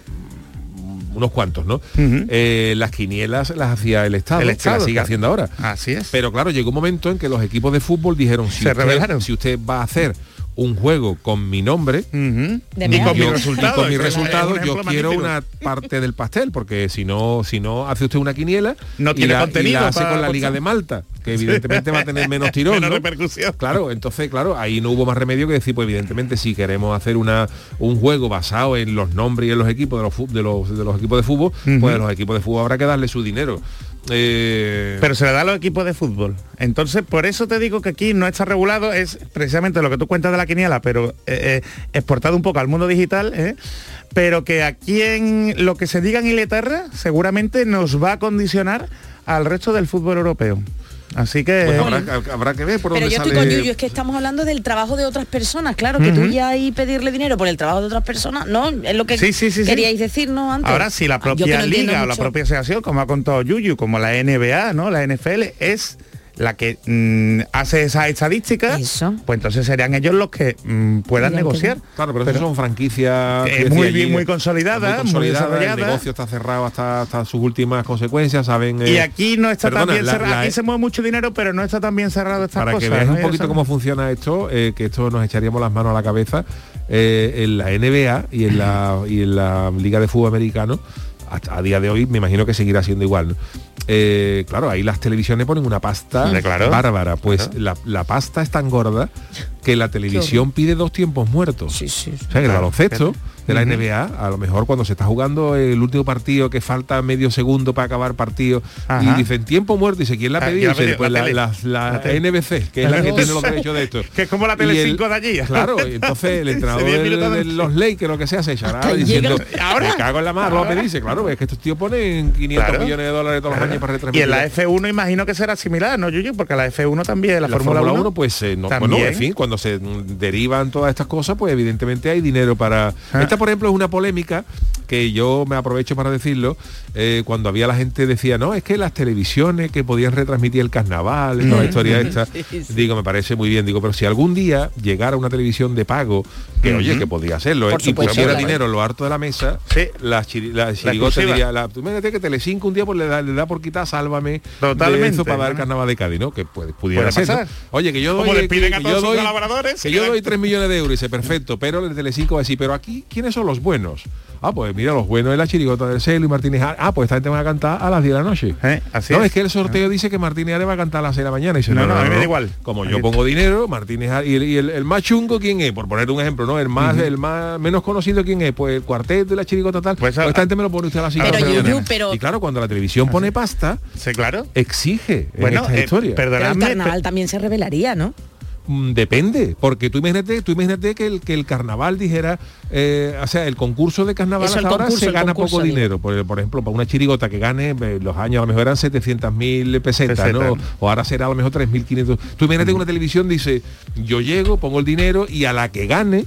[SPEAKER 1] unos cuantos, ¿no? Eh, las quinielas las hacía el Estado,
[SPEAKER 6] El
[SPEAKER 1] que
[SPEAKER 6] Estado,
[SPEAKER 1] las sigue
[SPEAKER 6] claro.
[SPEAKER 1] haciendo ahora.
[SPEAKER 6] Así es.
[SPEAKER 1] Pero claro, llegó un momento en que los equipos de fútbol dijeron, si,
[SPEAKER 6] Se
[SPEAKER 1] usted,
[SPEAKER 6] rebelaron.
[SPEAKER 1] si usted va a hacer un juego con mi nombre
[SPEAKER 6] y
[SPEAKER 5] De
[SPEAKER 6] con
[SPEAKER 1] yo-
[SPEAKER 6] mi resultado.
[SPEAKER 1] y con mi
[SPEAKER 6] Eso es un
[SPEAKER 1] resultado yo quiero
[SPEAKER 6] magnífico.
[SPEAKER 1] una parte del pastel porque si no si no hace usted una quiniela
[SPEAKER 6] No
[SPEAKER 1] y
[SPEAKER 6] tiene
[SPEAKER 1] la, y
[SPEAKER 6] contenido
[SPEAKER 1] la hace
[SPEAKER 6] para
[SPEAKER 1] con la Liga de Malta que evidentemente va a tener menos tirón
[SPEAKER 6] Menos
[SPEAKER 1] ¿no?
[SPEAKER 6] repercusión.
[SPEAKER 1] claro entonces claro ahí no hubo más remedio que decir pues evidentemente si queremos hacer una un juego basado en los nombres y en los equipos de los de los, de los equipos de fútbol pues a los equipos de fútbol habrá que darle su dinero Eh,
[SPEAKER 6] Pero se le da a los equipos de fútbol. Entonces, por eso te digo que aquí no está regulado, es precisamente lo que tú cuentas de la quiniela, pero eh, eh, exportado un poco al mundo digital, pero que aquí en lo que se diga en Inglaterra seguramente nos va a condicionar al resto del fútbol europeo. Así que...
[SPEAKER 1] pues habrá, habrá que ver por
[SPEAKER 5] Pero
[SPEAKER 1] dónde
[SPEAKER 5] yo estoy
[SPEAKER 1] sale
[SPEAKER 5] con Yuyu, es que estamos hablando del trabajo de otras personas, claro, que tú ya ahí pedirle dinero por el trabajo de otras personas, no, es lo que
[SPEAKER 6] Sí, sí, sí, sí.
[SPEAKER 5] queríais decir, ¿no? Antes.
[SPEAKER 6] Ahora sí, la
[SPEAKER 5] Ah, que
[SPEAKER 6] propia
[SPEAKER 5] no
[SPEAKER 6] liga o la propia asociación, como ha contado Yuyu, como la NBA, ¿no? La NFL, es la que mm, hace esas estadísticas, pues entonces serían ellos los que mm, puedan negociar.
[SPEAKER 1] Claro, pero, eso son franquicias
[SPEAKER 6] Eh,
[SPEAKER 1] que
[SPEAKER 6] muy bien,
[SPEAKER 1] allí,
[SPEAKER 6] muy consolidadas, muy
[SPEAKER 1] consolidadas, el
[SPEAKER 6] desarrolladas.
[SPEAKER 1] negocio está cerrado hasta, hasta sus últimas consecuencias, saben.
[SPEAKER 6] Y
[SPEAKER 1] eh,
[SPEAKER 6] aquí no está
[SPEAKER 1] perdona,
[SPEAKER 6] tan bien cerrado.
[SPEAKER 1] la-
[SPEAKER 6] aquí se mueve mucho dinero, pero no está tan bien cerrado estas
[SPEAKER 1] para
[SPEAKER 6] cosas.
[SPEAKER 1] que veas
[SPEAKER 6] ¿no?
[SPEAKER 1] un poquito
[SPEAKER 6] Eso-
[SPEAKER 1] cómo funciona esto, eh, que esto nos echaríamos las manos a la cabeza eh, en la NBA y en la y en la Liga de Fútbol Americano. Hasta a día de hoy me imagino que seguirá siendo igual. ¿no? Eh, claro, ahí las televisiones ponen una pasta
[SPEAKER 6] claro.
[SPEAKER 1] bárbara. Pues la, la pasta es tan gorda que la televisión pide dos tiempos muertos. O sea, que el
[SPEAKER 6] Claro.
[SPEAKER 1] baloncesto de la. NBA, a lo mejor cuando se está jugando el último partido que falta medio segundo para acabar partido
[SPEAKER 6] Ajá.
[SPEAKER 1] y dicen tiempo muerto y se quién la
[SPEAKER 6] Ah,
[SPEAKER 1] pedía
[SPEAKER 6] ¿quién la
[SPEAKER 1] y dice, pues
[SPEAKER 6] La.
[SPEAKER 1] NBC que es la que tiene los derechos de esto
[SPEAKER 6] Que es como la
[SPEAKER 1] Y
[SPEAKER 6] Tele
[SPEAKER 1] el-
[SPEAKER 6] 5 de allí.
[SPEAKER 1] claro y entonces el entrenador
[SPEAKER 6] de
[SPEAKER 1] los Lakers lo que sea se echará diciendo
[SPEAKER 6] ¿Ahora?
[SPEAKER 1] me cago en la mar lo me dice claro es que estos tíos ponen 500
[SPEAKER 6] Claro.
[SPEAKER 1] millones de dólares todos los años para
[SPEAKER 6] Y
[SPEAKER 1] retransmitir
[SPEAKER 6] en la F1 imagino que será similar, ¿no, Yuyu? Porque la F1 también, la,
[SPEAKER 1] la
[SPEAKER 6] Fórmula 1,
[SPEAKER 1] pues eh, no, bueno, en fin, cuando se derivan todas estas cosas, pues evidentemente hay dinero para.
[SPEAKER 6] Ah.
[SPEAKER 1] Esta, por ejemplo, es una polémica que yo me aprovecho para decirlo, eh, cuando había la gente decía, no, es que las televisiones que podían retransmitir el carnaval, toda la historia esta,
[SPEAKER 6] Sí, sí.
[SPEAKER 1] digo, me parece muy bien, digo, pero si algún día llegara una televisión de pago, que oye, que podía hacerlo, ¿eh?
[SPEAKER 6] Por
[SPEAKER 1] y pusiera dinero en lo harto de la mesa, la, chiri- la chirigota
[SPEAKER 6] exclusiva.
[SPEAKER 1] diría, la, tú imagínate que Telecinco un día pues le da, le da por quitar Sálvame
[SPEAKER 6] Totalmente,
[SPEAKER 1] de eso para dar carnaval de Cádiz, ¿no? Que puede, pudiera
[SPEAKER 6] Puede
[SPEAKER 1] ser. Oye, que yo doy,
[SPEAKER 6] Como le piden
[SPEAKER 1] que
[SPEAKER 6] a
[SPEAKER 1] yo
[SPEAKER 6] todos sus
[SPEAKER 1] doy-
[SPEAKER 6] colaboradores,
[SPEAKER 1] que
[SPEAKER 6] que
[SPEAKER 1] yo doy 3 millones de euros y dice, perfecto, pero el Telecinco va a decir, pero aquí, ¿quiénes son los buenos? Ah, pues mira, los buenos de la chirigota del Celo y Martínez Ares. Ah, pues esta gente va a cantar a las 10 de la noche.
[SPEAKER 6] Eh, así
[SPEAKER 1] no,
[SPEAKER 6] es.
[SPEAKER 1] es. que el sorteo dice que Martínez Ares va a cantar a las 6 de la mañana. Y dice,
[SPEAKER 6] No, no, a mí me da igual.
[SPEAKER 1] Como
[SPEAKER 6] Aquí
[SPEAKER 1] yo
[SPEAKER 6] está.
[SPEAKER 1] pongo dinero, Martínez Ares, y, el, y el- el más chungo, ¿quién es? Por poner un ejemplo, ¿no? El más,
[SPEAKER 5] Ujú.
[SPEAKER 1] el más menos conocido, ¿quién es? Pues el cuarteto de la chirigota tal. Pues, esta gente me lo pone usted a las 5 de la
[SPEAKER 5] Pero,
[SPEAKER 1] mañana.
[SPEAKER 5] Pero-
[SPEAKER 1] Y claro, cuando la televisión pone pasta,
[SPEAKER 6] sí, claro.
[SPEAKER 1] exige en
[SPEAKER 6] Bueno,
[SPEAKER 1] estas
[SPEAKER 6] eh,
[SPEAKER 1] historias.
[SPEAKER 5] Pero el carnaval también se revelaría, ¿no?
[SPEAKER 1] Mm, Depende, porque tú imagínate, tú imagínate que el que el carnaval dijera, eh, o sea, el concurso de carnaval hasta ahora
[SPEAKER 5] concurso,
[SPEAKER 1] se gana
[SPEAKER 5] concurso,
[SPEAKER 1] poco
[SPEAKER 5] digo.
[SPEAKER 1] dinero. Por, por ejemplo, para una chirigota que gane, eh, los años a lo mejor eran 700.000 pesetas, ¿no?
[SPEAKER 6] Pesetas.
[SPEAKER 1] O ahora será a lo mejor 3.500. Tú imagínate que una televisión dice, yo llego, pongo el dinero y a la que gane,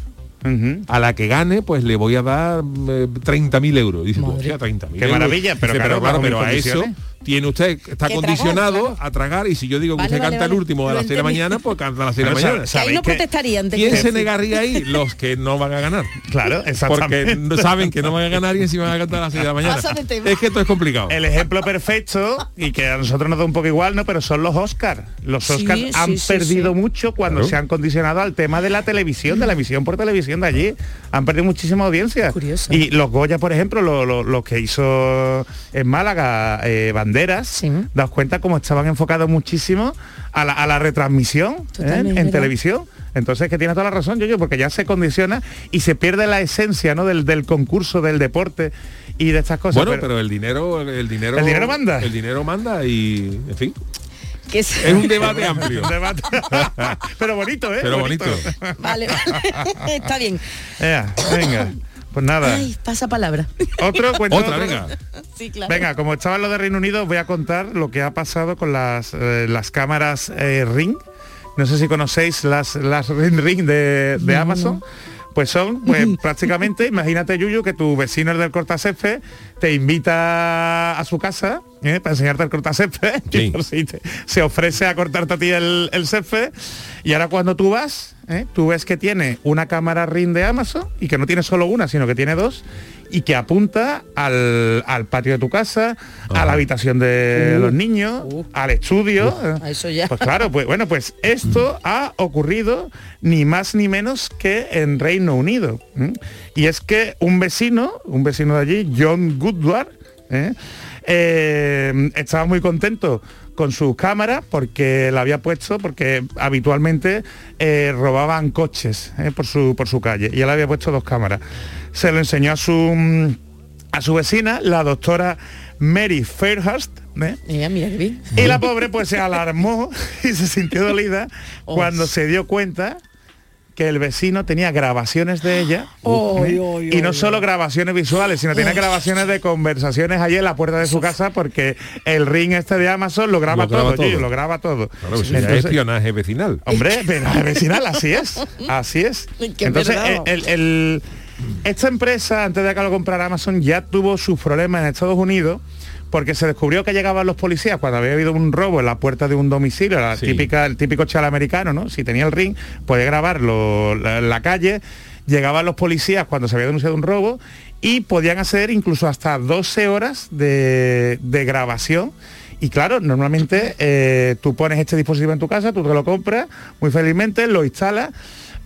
[SPEAKER 1] a la que gane, pues le voy a dar eh, 30.000 euros. Dice, tú, hostia, 30.000
[SPEAKER 6] Qué
[SPEAKER 1] euros.
[SPEAKER 6] maravilla, pero
[SPEAKER 1] Dice,
[SPEAKER 6] claro,
[SPEAKER 1] claro,
[SPEAKER 6] bajo
[SPEAKER 1] pero a eso. Tiene usted, está
[SPEAKER 6] tragar,
[SPEAKER 1] condicionado a tragar y si yo digo que
[SPEAKER 5] Vale,
[SPEAKER 1] usted
[SPEAKER 5] vale,
[SPEAKER 1] canta el último de
[SPEAKER 5] Lo
[SPEAKER 1] las 6 de la mañana, pues canta a las 6 de la mañana.
[SPEAKER 6] sabe-
[SPEAKER 5] Que ahí no protestarían. te
[SPEAKER 1] ¿Quién se negaría ahí? Los que no van a ganar.
[SPEAKER 6] Claro,
[SPEAKER 1] Porque
[SPEAKER 6] exactamente.
[SPEAKER 1] no saben que no van a ganar y encima van a cantar a las 6 de la mañana. Es que esto es complicado.
[SPEAKER 6] El ejemplo perfecto, y que a nosotros nos da un poco igual, ¿no? Pero son los Oscars. Los Oscars
[SPEAKER 5] sí,
[SPEAKER 6] han
[SPEAKER 5] sí,
[SPEAKER 6] perdido
[SPEAKER 5] sí.
[SPEAKER 6] mucho cuando
[SPEAKER 1] Claro.
[SPEAKER 6] se han condicionado al tema de la televisión, de la visión por televisión de allí. Han perdido muchísima audiencia.
[SPEAKER 5] Curioso.
[SPEAKER 6] Y los Goya, por ejemplo, lo, lo- lo que hizo en Málaga eh, Banderas, daos cuenta cómo estaban enfocados muchísimo a la, a la retransmisión ¿eh? En
[SPEAKER 5] ¿verdad?
[SPEAKER 6] televisión. Entonces que tiene toda la razón, yo porque ya se condiciona y se pierde la esencia ¿no? del, del concurso, del deporte y de estas cosas.
[SPEAKER 1] Bueno, pero el dinero, el dinero.
[SPEAKER 6] ¿El dinero manda?
[SPEAKER 1] El dinero manda y, en fin.
[SPEAKER 5] Que es-
[SPEAKER 1] Es un debate amplio.
[SPEAKER 6] Pero bonito, ¿eh?
[SPEAKER 1] Pero bonito.
[SPEAKER 5] Vale, vale. Está bien.
[SPEAKER 6] Ea, venga. Pues nada.
[SPEAKER 5] Ay, pasa palabra.
[SPEAKER 6] Otro cuento.
[SPEAKER 1] Otra,
[SPEAKER 6] otro.
[SPEAKER 1] venga.
[SPEAKER 5] Sí, claro.
[SPEAKER 6] Venga, como estaba en lo de Reino Unido, voy a contar lo que ha pasado con las, eh, las cámaras eh, Ring. No sé si conocéis las, las Ring Ring de, de
[SPEAKER 5] No,
[SPEAKER 6] Amazon. Pues son, pues prácticamente, imagínate Yuyu que tu vecino el del cortacésped te invita a su casa ¿eh? para enseñarte el cortacésped
[SPEAKER 1] Sí.
[SPEAKER 6] y por si te- se ofrece a cortarte a ti el, el césped y ahora cuando tú vas, ¿eh? tú ves que tiene una cámara Ring de Amazon y que no tiene solo una, sino que tiene dos y que apunta al, al patio de tu casa, a la habitación de
[SPEAKER 5] Uh.
[SPEAKER 6] los niños, al estudio.
[SPEAKER 5] A eso ya.
[SPEAKER 6] Pues claro, pues bueno, pues esto ha ocurrido ni más ni menos que en Reino Unido. Y es que un vecino, un vecino de allí, John Goodward, ¿eh? Eh, estaba muy contento con sus cámaras porque la había puesto porque habitualmente eh, robaban coches por, su, por su calle y él había puesto dos cámaras. Se lo enseñó a su a su vecina, la doctora Mary Fairhurst, ¿eh?
[SPEAKER 5] Mira.
[SPEAKER 6] Y la pobre pues se alarmó y se sintió dolida cuando se dio cuenta que el vecino tenía grabaciones de ella ¿eh? y no solo grabaciones visuales, sino tenía grabaciones de conversaciones allí en la puerta de su casa porque el ring este de Amazon lo graba,
[SPEAKER 1] Lo graba
[SPEAKER 6] todo, lo graba todo.
[SPEAKER 1] Claro, eso ya es
[SPEAKER 6] Entonces-
[SPEAKER 1] espionaje vecinal.
[SPEAKER 6] Hombre, pero al vecinal, así es. Así es.
[SPEAKER 5] Que
[SPEAKER 6] Entonces,
[SPEAKER 5] verdad.
[SPEAKER 6] el- el- esta empresa, antes de que lo comprara Amazon, ya tuvo sus problemas en Estados Unidos porque se descubrió que llegaban los policías cuando había habido un robo en la puerta de un domicilio, la
[SPEAKER 1] Sí.
[SPEAKER 6] típica, el típico chal americano, ¿no? Si tenía el ring, puede grabarlo la, la calle, llegaban los policías cuando se había denunciado un robo y podían hacer incluso hasta 12 horas de, de grabación. Y claro, normalmente eh, tú pones este dispositivo en tu casa, tú te lo compras muy felizmente, lo instalas,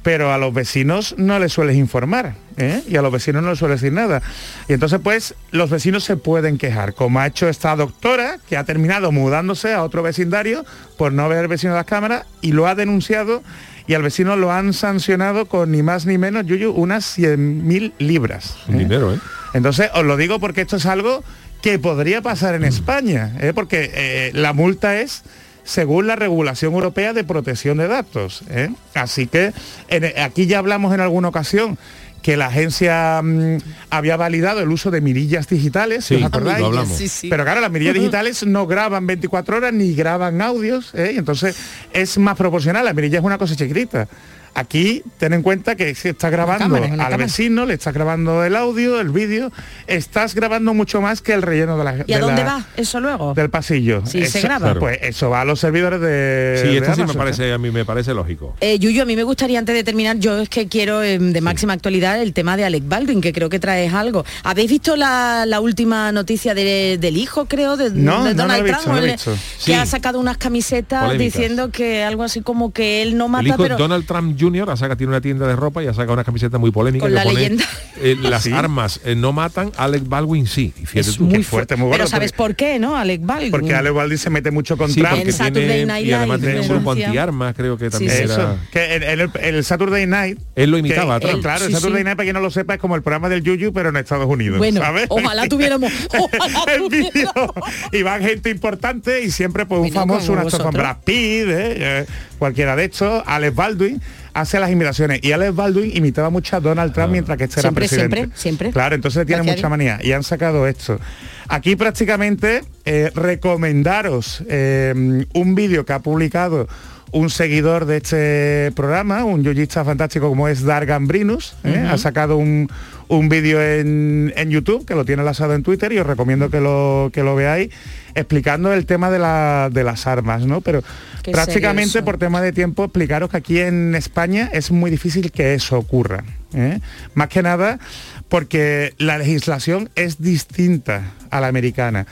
[SPEAKER 6] pero a los vecinos no les sueles informar ¿eh? y a los vecinos no les sueles decir nada. Y entonces pues los vecinos se pueden quejar, como ha hecho esta doctora que ha terminado mudándose a otro vecindario por no ver al vecino de las cámaras y lo ha denunciado y al vecino lo han sancionado con ni más ni menos, Yuyu, unas 100.000 libras.
[SPEAKER 1] Un dinero, ¿eh?
[SPEAKER 6] Entonces, os lo digo porque esto es algo que podría pasar en España, ¿eh? porque eh, la multa es según la regulación europea de protección de datos. ¿eh? Así que en- aquí ya hablamos en alguna ocasión que la agencia mm, había validado el uso de mirillas digitales,
[SPEAKER 1] Sí,
[SPEAKER 6] ¿os acordáis?
[SPEAKER 1] lo hablamos. Sí, sí.
[SPEAKER 6] Pero claro, las mirillas digitales no graban 24 horas ni graban audios, ¿eh? y entonces es más proporcional, la mirilla es una cosa chiquitita. Aquí ten en cuenta que si estás grabando
[SPEAKER 5] cámara,
[SPEAKER 6] al
[SPEAKER 5] cámara.
[SPEAKER 6] vecino, le estás grabando el audio, el vídeo, estás grabando mucho más que el relleno de la
[SPEAKER 5] ¿Y a
[SPEAKER 6] de
[SPEAKER 5] dónde
[SPEAKER 6] la-
[SPEAKER 5] va eso luego?
[SPEAKER 6] del pasillo.
[SPEAKER 5] Sí, se graba. Claro.
[SPEAKER 6] Pues eso va a los servidores de.
[SPEAKER 1] Sí,
[SPEAKER 6] de
[SPEAKER 1] esto sí me
[SPEAKER 6] Amazon.
[SPEAKER 1] parece, a mí me parece lógico.
[SPEAKER 5] Eh, Yuyu, a mí me gustaría antes de terminar, yo es que quiero eh, de máxima actualidad el tema de Alec Baldwin, que creo que traes algo. ¿Habéis visto la, la última noticia de- del hijo, creo, de,
[SPEAKER 6] No,
[SPEAKER 5] de
[SPEAKER 6] no
[SPEAKER 5] Donald
[SPEAKER 6] lo he visto,
[SPEAKER 5] Trump?
[SPEAKER 6] no lo he
[SPEAKER 5] el-
[SPEAKER 6] visto.
[SPEAKER 5] Que
[SPEAKER 1] Sí.
[SPEAKER 5] ha sacado unas camisetas
[SPEAKER 1] Polémicas.
[SPEAKER 5] diciendo que algo así como que él no
[SPEAKER 1] El
[SPEAKER 5] mata,
[SPEAKER 1] hijo
[SPEAKER 5] pero...
[SPEAKER 1] Donald Trump Jr. ha sacado, tiene una tienda de ropa y ha sacado una camiseta muy polémica
[SPEAKER 5] Con
[SPEAKER 1] que
[SPEAKER 5] la
[SPEAKER 1] pone,
[SPEAKER 5] leyenda.
[SPEAKER 1] eh, las
[SPEAKER 6] ¿Sí?
[SPEAKER 1] armas eh, no matan, Alec Baldwin sí. Y fíjate
[SPEAKER 5] Es
[SPEAKER 1] tú.
[SPEAKER 5] muy
[SPEAKER 6] Qué fuerte, muy
[SPEAKER 5] Pero
[SPEAKER 6] bueno.
[SPEAKER 5] ¿sabes por qué, no? Alec Baldwin.
[SPEAKER 6] Porque Ale Baldwin se mete mucho con
[SPEAKER 1] Sí,
[SPEAKER 6] Trump.
[SPEAKER 1] porque tiene,
[SPEAKER 5] Night
[SPEAKER 1] y además
[SPEAKER 5] Live
[SPEAKER 1] tiene un grupo antiarmas, creo que también
[SPEAKER 5] sí.
[SPEAKER 1] era...
[SPEAKER 6] Eso, que el, en el Saturday Night
[SPEAKER 1] Él lo imitaba a
[SPEAKER 6] que-
[SPEAKER 1] Trump.
[SPEAKER 6] eh, claro, el Saturday
[SPEAKER 5] sí.
[SPEAKER 6] Night para quien no lo sepa es como el programa del Yuyu pero en Estados Unidos,
[SPEAKER 5] Bueno,
[SPEAKER 6] ¿sabes?
[SPEAKER 5] ojalá tuviéramos... Ojalá
[SPEAKER 6] el vídeo
[SPEAKER 5] tuviéramos.
[SPEAKER 6] y van gente importante y siempre pues un famoso, una actor con. Brad Pitt, ¿eh? Eh, cualquiera de estos, Alex Baldwin hace las imitaciones y Alex Baldwin imitaba mucho a Donald Trump mientras que este
[SPEAKER 5] Siempre,
[SPEAKER 6] era presidente.
[SPEAKER 5] siempre, siempre.
[SPEAKER 6] Claro, entonces le tiene mucha manía y han sacado esto. Aquí prácticamente eh, recomendaros eh, un vídeo que ha publicado un seguidor de este programa, un yoyista fantástico como es Dar Gambrinus, ¿eh? ha sacado un, un vídeo en, en YouTube que lo tiene lanzado en Twitter y os recomiendo que lo, que lo veáis explicando el tema de, la- de las armas, ¿no? Pero
[SPEAKER 5] Qué
[SPEAKER 6] prácticamente por tema de tiempo explicaros que aquí en España es muy difícil que eso ocurra. ¿eh? Más que nada porque la legislación es distinta a la americana.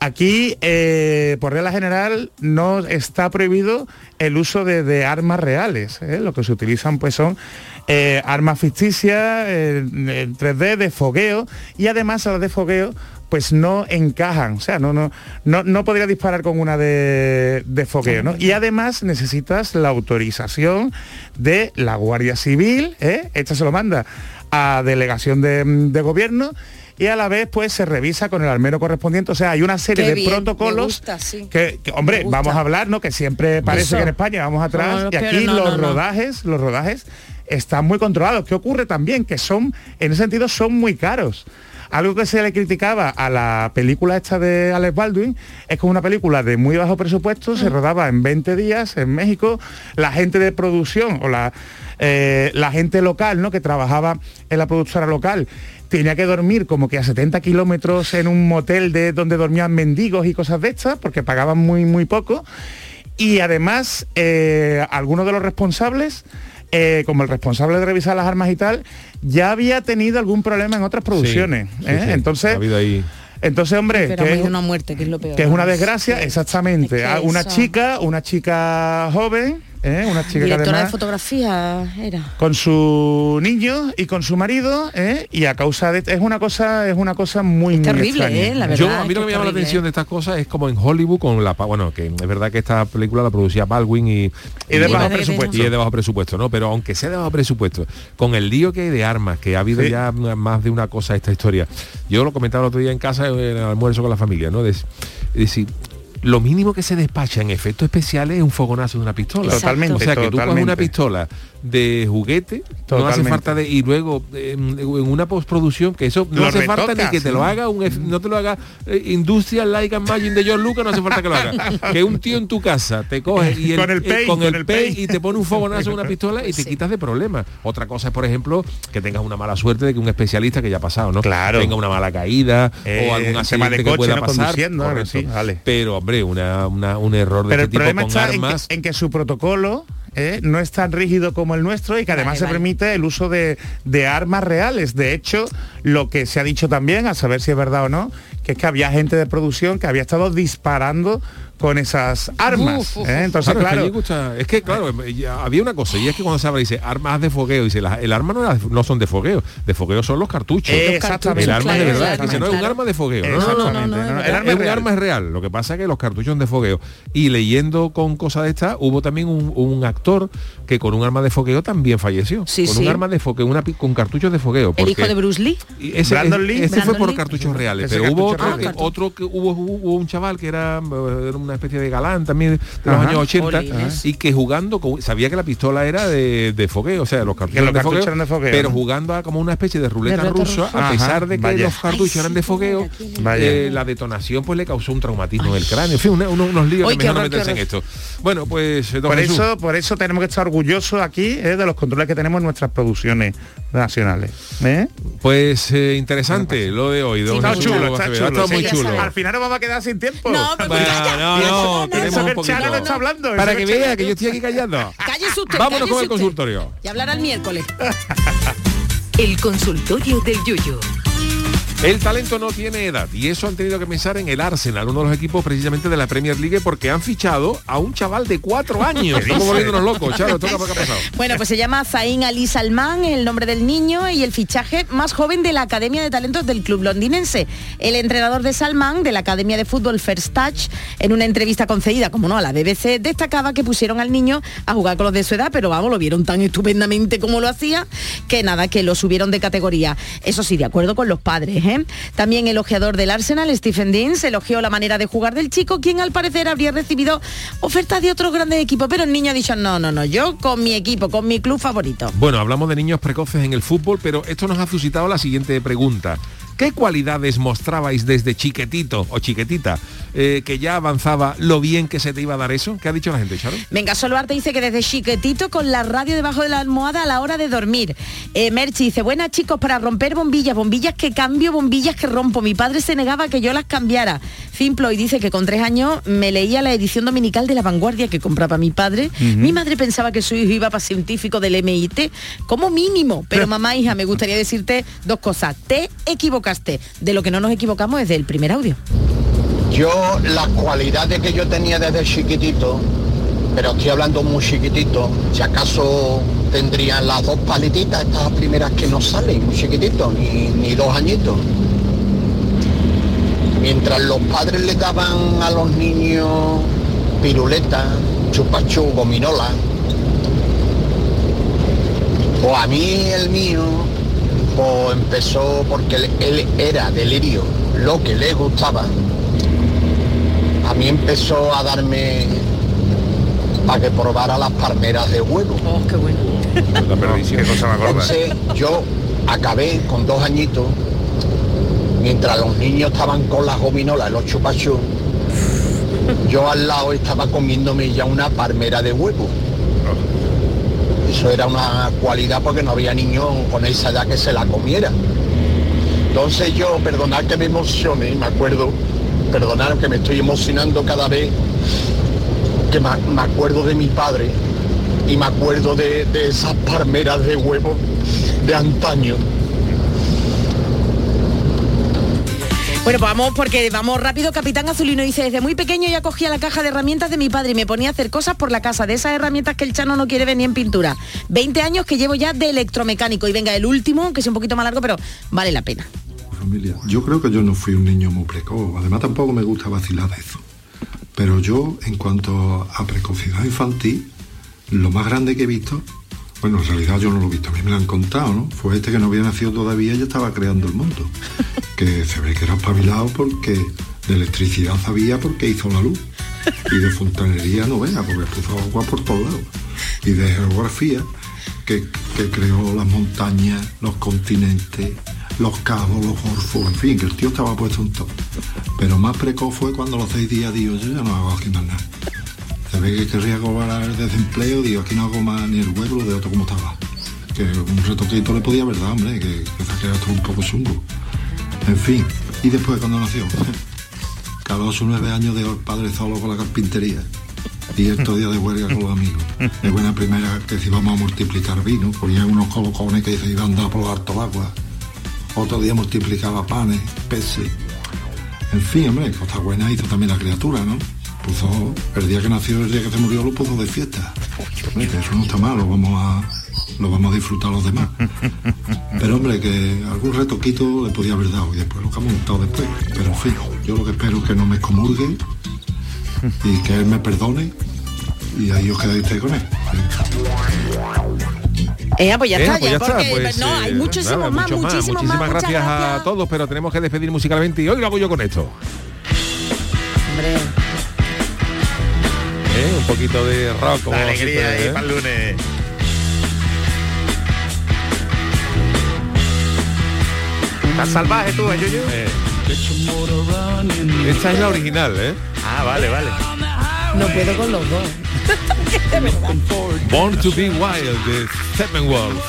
[SPEAKER 6] Aquí, eh, por regla general, no está prohibido el uso de, de armas reales. ¿eh? Lo que se utilizan pues son eh, armas ficticias, eh, en 3D, de fogueo, y además a las de fogueo pues no encajan, o sea, no, no, no, no podría disparar con una de, de fogueo, ¿no? Y además necesitas la autorización de la Guardia Civil, ¿eh? Esta se lo manda a delegación de, de gobierno y a la vez pues se revisa con el almero correspondiente, o sea, hay una serie
[SPEAKER 5] Qué
[SPEAKER 6] de
[SPEAKER 5] bien,
[SPEAKER 6] protocolos
[SPEAKER 5] gusta, sí.
[SPEAKER 6] que, que, hombre, vamos a hablar, ¿no? Que siempre parece
[SPEAKER 5] Eso.
[SPEAKER 6] que en España vamos atrás
[SPEAKER 5] No, no,
[SPEAKER 6] y aquí
[SPEAKER 5] no,
[SPEAKER 6] los
[SPEAKER 5] no, no.
[SPEAKER 6] rodajes, los rodajes están muy controlados. ¿Qué ocurre también? Que son, en ese sentido, son muy caros. Algo que se le criticaba a la película esta de Alex Baldwin es que es una película de muy bajo presupuesto, se rodaba en 20 días en México, la gente de producción o la, eh, la gente local, ¿no? Que trabajaba en la productora local tenía que dormir como que a 70 kilómetros en un motel de donde dormían mendigos y cosas de estas, porque pagaban muy, muy poco. Y además, eh, algunos de los responsables, eh, como el responsable de revisar las armas y tal, ya había tenido algún problema en otras producciones.
[SPEAKER 1] Sí,
[SPEAKER 6] ¿eh?
[SPEAKER 1] sí.
[SPEAKER 6] Entonces,
[SPEAKER 1] Ha habido ahí...
[SPEAKER 6] entonces, hombre,
[SPEAKER 5] Pero
[SPEAKER 6] que es,
[SPEAKER 5] una muerte, que es lo peor.
[SPEAKER 6] que es una desgracia, exactamente.
[SPEAKER 5] Es que
[SPEAKER 6] Ah, una
[SPEAKER 5] eso-
[SPEAKER 6] chica, una chica joven, ¿eh? una chica que
[SPEAKER 5] Directora de fotografía era.
[SPEAKER 6] con su niño y con su marido ¿eh? y a causa de es una cosa es una cosa muy muy
[SPEAKER 5] terrible,
[SPEAKER 6] extraña.
[SPEAKER 5] ¿eh? La verdad.
[SPEAKER 1] Yo, a mí
[SPEAKER 5] es
[SPEAKER 1] lo que me llama la atención de estas cosas es como en Hollywood con la... Bueno, que es verdad que esta película la producía Baldwin y...
[SPEAKER 6] y de
[SPEAKER 5] Y
[SPEAKER 6] bajo
[SPEAKER 5] parece que
[SPEAKER 6] presupuesto
[SPEAKER 1] Y es de bajo presupuesto, ¿no? Pero aunque sea de bajo presupuesto, con el lío que hay de armas, que ha habido
[SPEAKER 6] Sí.
[SPEAKER 1] ya más de una cosa esta historia. Yo lo comentaba el otro día en casa, en el almuerzo con la familia, ¿no? De, de decir, lo mínimo que se despacha en efectos especiales es un fogonazo de una pistola.
[SPEAKER 6] Totalmente,
[SPEAKER 1] O sea, que tú coges
[SPEAKER 6] totalmente.
[SPEAKER 1] una pistola de juguete, no hace falta de... Y luego eh, en una postproducción, que eso no
[SPEAKER 6] Lo
[SPEAKER 1] hace falta ni que te lo haga, un, no te lo haga eh, Industrial Light and Magic de George Lucas, no hace falta que lo haga. Que un tío en tu casa te coge y
[SPEAKER 6] Con el
[SPEAKER 1] eh,
[SPEAKER 6] paint,
[SPEAKER 1] con
[SPEAKER 6] con
[SPEAKER 1] el
[SPEAKER 6] el
[SPEAKER 1] y te pone un fogonazo en una pistola y te quitas de problemas. Otra cosa es, por ejemplo, que tengas una mala suerte de que un especialista que ya ha pasado, ¿no?
[SPEAKER 6] Claro.
[SPEAKER 1] Tenga una mala caída
[SPEAKER 6] Eh,
[SPEAKER 1] o algún
[SPEAKER 6] tema
[SPEAKER 1] accidente
[SPEAKER 6] de
[SPEAKER 1] que
[SPEAKER 6] coche,
[SPEAKER 1] pueda
[SPEAKER 6] no
[SPEAKER 1] pasar.
[SPEAKER 6] conduciendo, ahora
[SPEAKER 1] correcto.
[SPEAKER 6] sí, vale.
[SPEAKER 1] Pero, hombre, una, una- un error de
[SPEAKER 6] Pero el
[SPEAKER 1] este tipo
[SPEAKER 6] problema
[SPEAKER 1] con
[SPEAKER 6] está en que,
[SPEAKER 1] armas...
[SPEAKER 6] en que su protocolo eh, no es tan rígido como el nuestro y que además
[SPEAKER 5] Vale,
[SPEAKER 6] se
[SPEAKER 5] vale.
[SPEAKER 6] permite el uso de, de armas reales. De hecho, lo que se ha dicho también, a saber si es verdad o no, que es que había gente de producción que había estado disparando con esas armas.
[SPEAKER 5] Uf, uf,
[SPEAKER 6] ¿eh? Entonces,
[SPEAKER 1] Claro, es que
[SPEAKER 6] claro,
[SPEAKER 1] allí gusta- es que claro, ya había una cosa, y es que cuando se habla dice armas de fogueo, dice el arma no, era- no son de fogueo, de fogueo son los cartuchos.
[SPEAKER 6] Eh, exactamente.
[SPEAKER 1] El arma de
[SPEAKER 5] Claro,
[SPEAKER 1] verdad,
[SPEAKER 5] claro,
[SPEAKER 1] dice, no es un arma de fogueo. No, no, no,
[SPEAKER 6] Exactamente,
[SPEAKER 5] no, no,
[SPEAKER 6] no,
[SPEAKER 5] es
[SPEAKER 6] el
[SPEAKER 5] verdad.
[SPEAKER 6] arma
[SPEAKER 1] es un
[SPEAKER 6] real.
[SPEAKER 1] arma es real. Lo que pasa es que los cartuchos son de fogueo. Y leyendo con cosas de estas, hubo también un, un actor que con un arma de fogueo también falleció.
[SPEAKER 5] Sí,
[SPEAKER 1] con
[SPEAKER 5] sí.
[SPEAKER 1] un arma de fogueo, una, con cartuchos de fogueo.
[SPEAKER 5] El hijo de Bruce Lee.
[SPEAKER 1] y ese,
[SPEAKER 6] Brandon Lee.
[SPEAKER 1] ese fue por
[SPEAKER 5] Lee.
[SPEAKER 1] cartuchos reales,
[SPEAKER 6] Ese
[SPEAKER 1] pero hubo otro, que, otro que hubo, hubo un chaval que era, eh, era una especie de galán también de los
[SPEAKER 6] Ajá.
[SPEAKER 1] años 80
[SPEAKER 5] Jolines.
[SPEAKER 1] y que jugando con- sabía que la pistola era de, de fogueo, o sea, los cartuchos,
[SPEAKER 6] los
[SPEAKER 1] eran de,
[SPEAKER 6] cartuchos
[SPEAKER 1] fogueo,
[SPEAKER 6] eran de fogueo,
[SPEAKER 1] pero jugando a como una especie de ruleta
[SPEAKER 5] De ruleta
[SPEAKER 1] rusa,
[SPEAKER 5] rusa.
[SPEAKER 1] a pesar de que
[SPEAKER 6] vaya.
[SPEAKER 1] los cartuchos eran de fogueo, eh, la detonación pues le causó un traumatismo en el cráneo. En fin, una- unos, unos líos
[SPEAKER 5] Ay,
[SPEAKER 1] que
[SPEAKER 5] qué
[SPEAKER 1] mejor no
[SPEAKER 5] horror, qué
[SPEAKER 1] meterse en esto. Bueno, pues eh,
[SPEAKER 6] por
[SPEAKER 1] Jesús,
[SPEAKER 6] eso, por eso tenemos que estar orgullosos aquí eh, de los controles que tenemos en nuestras producciones nacionales. ¿eh?
[SPEAKER 1] pues eh, interesante lo de hoy, don
[SPEAKER 6] Está
[SPEAKER 1] Jesús
[SPEAKER 6] chulo, está
[SPEAKER 1] Acevedo. Ha
[SPEAKER 6] chulo.
[SPEAKER 1] estado muy chulo.
[SPEAKER 6] Al final nos vamos a quedar sin tiempo.
[SPEAKER 5] No, pero
[SPEAKER 1] Bueno,
[SPEAKER 5] calla.
[SPEAKER 1] no,
[SPEAKER 6] Pienso-
[SPEAKER 1] no,
[SPEAKER 6] pienso
[SPEAKER 1] tenemos
[SPEAKER 6] que
[SPEAKER 1] un
[SPEAKER 6] el
[SPEAKER 1] poquito.
[SPEAKER 6] Chano no está hablando.
[SPEAKER 1] Para que vea que yo estoy aquí callando.
[SPEAKER 5] Cállese usted.
[SPEAKER 1] Vámonos con el
[SPEAKER 5] usted.
[SPEAKER 1] consultorio.
[SPEAKER 5] Y hablar al miércoles.
[SPEAKER 3] El consultorio del Yuyo.
[SPEAKER 1] El talento no tiene edad y eso han tenido que pensar en el Arsenal, uno de los equipos precisamente de la Premier League, porque han fichado a un chaval de cuatro años. Estamos volviéndonos locos, Charo, toca por qué ha pasado.
[SPEAKER 5] Bueno, pues se llama Zain Ali Salman, el nombre del niño y el fichaje más joven de la Academia de Talentos del club londinense. El entrenador de Salman, de la Academia de Fútbol First Touch, en una entrevista concedida, como no, a la BBC, destacaba que pusieron al niño a jugar con los de su edad, pero vamos, lo vieron tan estupendamente como lo hacía, que nada, que lo subieron de categoría. Eso sí, de acuerdo con los padres. También el ojeador del Arsenal, Stephen Deans, elogió la manera de jugar del chico, quien al parecer habría recibido ofertas de otros grandes equipos, pero el niño ha dicho, no, no, no, yo con mi equipo, con mi club favorito.
[SPEAKER 1] Bueno, hablamos de niños precoces en el fútbol, pero esto nos ha suscitado la siguiente pregunta. ¿Qué cualidades mostrabais desde chiquetito o chiquetita eh, que ya avanzaba lo bien que se te iba a dar eso? ¿Qué ha dicho la gente, Charo?
[SPEAKER 5] Venga, solo arte dice que desde chiquetito con la radio debajo de la almohada a la hora de dormir. Eh, Merchi dice, buenas chicos, para romper bombillas, bombillas que cambio, bombillas que rompo. Mi padre se negaba a que yo las cambiara. Fimploy dice que con tres años me leía la edición dominical de La Vanguardia que compraba mi padre. Mi madre pensaba que su hijo iba para científico del MIT como mínimo. Pero mamá, hija, me gustaría decirte dos cosas. Te De lo que no nos equivocamos es del primer audio.
[SPEAKER 15] Yo, las cualidades que yo tenía desde chiquitito, pero estoy hablando muy chiquitito, si acaso tendrían las dos paletitas, estas primeras que no salen, muy chiquititos, ni, ni dos añitos. Mientras los padres le daban a los niños piruletas, chupachú, gominola, o a mí el mío, pues empezó porque él, él era delirio, lo que le gustaba. A mí empezó a darme para que probara las palmeras de huevo.
[SPEAKER 5] Oh, qué bueno.
[SPEAKER 1] La perdición.
[SPEAKER 6] Qué cosa gorda.
[SPEAKER 15] Entonces yo acabé con dos añitos, mientras los niños estaban con las gominolas, los chupachú, yo al lado estaba comiéndome ya una palmera de huevo. Eso era una cualidad porque no había niño con esa edad que se la comiera. Entonces yo, perdonad que me emocione, me acuerdo, perdonad que me estoy emocionando cada vez que me, acuerdo de mi padre y me acuerdo de, de esas palmeras de huevo de antaño.
[SPEAKER 5] Bueno, pues vamos porque vamos rápido. Capitán Azulino dice, desde muy pequeño ya cogía la caja de herramientas de mi padre y me ponía a hacer cosas por la casa, de esas herramientas que el Chano no quiere ver ni en pintura. 20 años que llevo ya de electromecánico. Y venga, el último, que es un poquito más largo, pero vale la pena.
[SPEAKER 16] familia. Yo creo que yo no fui un niño muy precoz, además tampoco me gusta vacilar de eso. Pero yo, en cuanto a precocidad infantil, lo más grande que he visto, bueno, en realidad yo no lo he visto, a mí me lo han contado, ¿no? Fue este que no había nacido todavía y ya estaba creando el mundo. Que se ve que era espabilado porque De electricidad sabía porque hizo la luz. Y de fontanería no vea, porque puso agua por todos lados. Y de geografía, que, que creó las montañas, los continentes, los cabos, los golfos, en fin, que el tío estaba puesto en todo. Pero más precoz fue cuando a los seis días dijo, yo ya no hago aquí más nada. Se ve que querría cobrar el desempleo, digo, aquí no hago más ni el huevo de otro como estaba. Que un retoquito le podía haber dado, hombre, que, que se todo un poco chungo. En fin, y después cuando nació, a los nueve años el padre solo con la carpintería. Y estos días de huelga con los amigos. De buena primera que si vamos a multiplicar vino, ponían unos colocones que se iban a dar por los altos agua. Otro día multiplicaba panes, peces. En fin, hombre, cosa buena hizo también la criatura, ¿no? Puso, el día que nació, el día que se murió, lo puso de fiesta. Hombre, que eso no está mal, lo vamos a, lo vamos a disfrutar los demás. Pero hombre, que algún retoquito le podía haber dado y después lo que ha montado después. Pero en fin, yo lo que espero es que no me excomulgue y que él me perdone y ahí os quedáis con él.
[SPEAKER 5] Eh, pues ya
[SPEAKER 1] Eh,
[SPEAKER 5] está,
[SPEAKER 1] pues
[SPEAKER 5] ya,
[SPEAKER 1] ya está, pues,
[SPEAKER 5] no,
[SPEAKER 1] eh,
[SPEAKER 5] hay muchísimos
[SPEAKER 1] nada,
[SPEAKER 5] más,
[SPEAKER 1] mucho
[SPEAKER 5] muchísimos más.
[SPEAKER 1] Muchísimas
[SPEAKER 5] muchas
[SPEAKER 1] gracias, a todos, pero tenemos que despedir musicalmente y hoy lo hago yo con esto.
[SPEAKER 5] Hombre.
[SPEAKER 1] ¿Eh? Un poquito de rock. como
[SPEAKER 6] La alegría ahí
[SPEAKER 1] ¿eh?
[SPEAKER 6] para el lunes. Estás salvaje tú, ¿eh, Yuyu?
[SPEAKER 1] Esta es la original, ¿eh?
[SPEAKER 6] Ah, vale, vale.
[SPEAKER 5] No puedo con los dos.
[SPEAKER 1] Born to be Wild de Steppenwolf.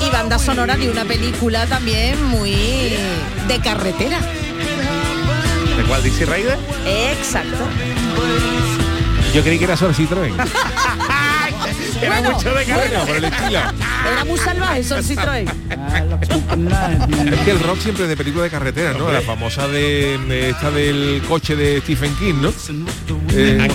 [SPEAKER 5] Y banda sonora de una película también muy de carretera.
[SPEAKER 6] ¿De cuál DC Rider?
[SPEAKER 5] Exacto.
[SPEAKER 1] Yo creí que era Sol Citroën.
[SPEAKER 6] Era
[SPEAKER 5] Bueno,
[SPEAKER 6] mucho de carrera.
[SPEAKER 1] Bueno, por el estilo.
[SPEAKER 5] Era muy salvaje, Sol Citroën.
[SPEAKER 1] Es que el rock siempre es de película de carretera, ¿no? La famosa de, de esta del coche de Stephen King, ¿no? Eh,
[SPEAKER 6] ¿A.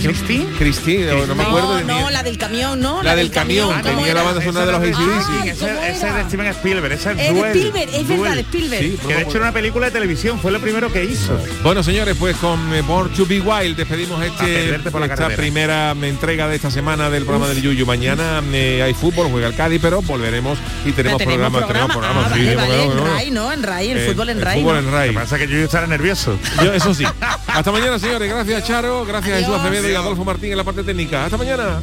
[SPEAKER 6] Christine,
[SPEAKER 1] o no me acuerdo.
[SPEAKER 5] No, la del camión, no.
[SPEAKER 1] La del camión,
[SPEAKER 5] ¿cómo
[SPEAKER 1] tenía
[SPEAKER 5] era?
[SPEAKER 1] la banda sonora de los
[SPEAKER 6] Esa
[SPEAKER 1] ACDC.
[SPEAKER 5] Ay,
[SPEAKER 6] Ese,
[SPEAKER 5] ¿cómo
[SPEAKER 6] ese es de Steven Spielberg, esa es
[SPEAKER 5] Es
[SPEAKER 6] Duel.
[SPEAKER 5] Spielberg, es verdad,
[SPEAKER 6] Duel.
[SPEAKER 5] Spielberg.
[SPEAKER 1] Sí,
[SPEAKER 6] Que de hecho era una película de televisión, fue lo primero que hizo.
[SPEAKER 1] Bueno, señores, pues con eh, Born to be Wild despedimos este,
[SPEAKER 6] por la
[SPEAKER 1] esta
[SPEAKER 6] carretera.
[SPEAKER 1] primera entrega de esta semana del programa del Yuyu. Mañana eh, hay fútbol, juega el Cádiz, pero volveremos y tenemos,
[SPEAKER 5] Pero
[SPEAKER 1] tenemos programas.
[SPEAKER 5] Ah,
[SPEAKER 1] ¿cómo
[SPEAKER 5] vale,
[SPEAKER 1] no,
[SPEAKER 5] en? RAI, ¿no? En RAI, el
[SPEAKER 1] Eh,
[SPEAKER 5] fútbol en
[SPEAKER 1] el
[SPEAKER 5] RAI.
[SPEAKER 1] fútbol en
[SPEAKER 6] Lo
[SPEAKER 1] RAI.
[SPEAKER 6] que pasa es que Yuyu estará nervioso.
[SPEAKER 1] Yo- eso sí. Hasta mañana, señores. Gracias, Charo. Gracias, Jesús. Acevedo y Adolfo Martín en la parte técnica. Hasta mañana.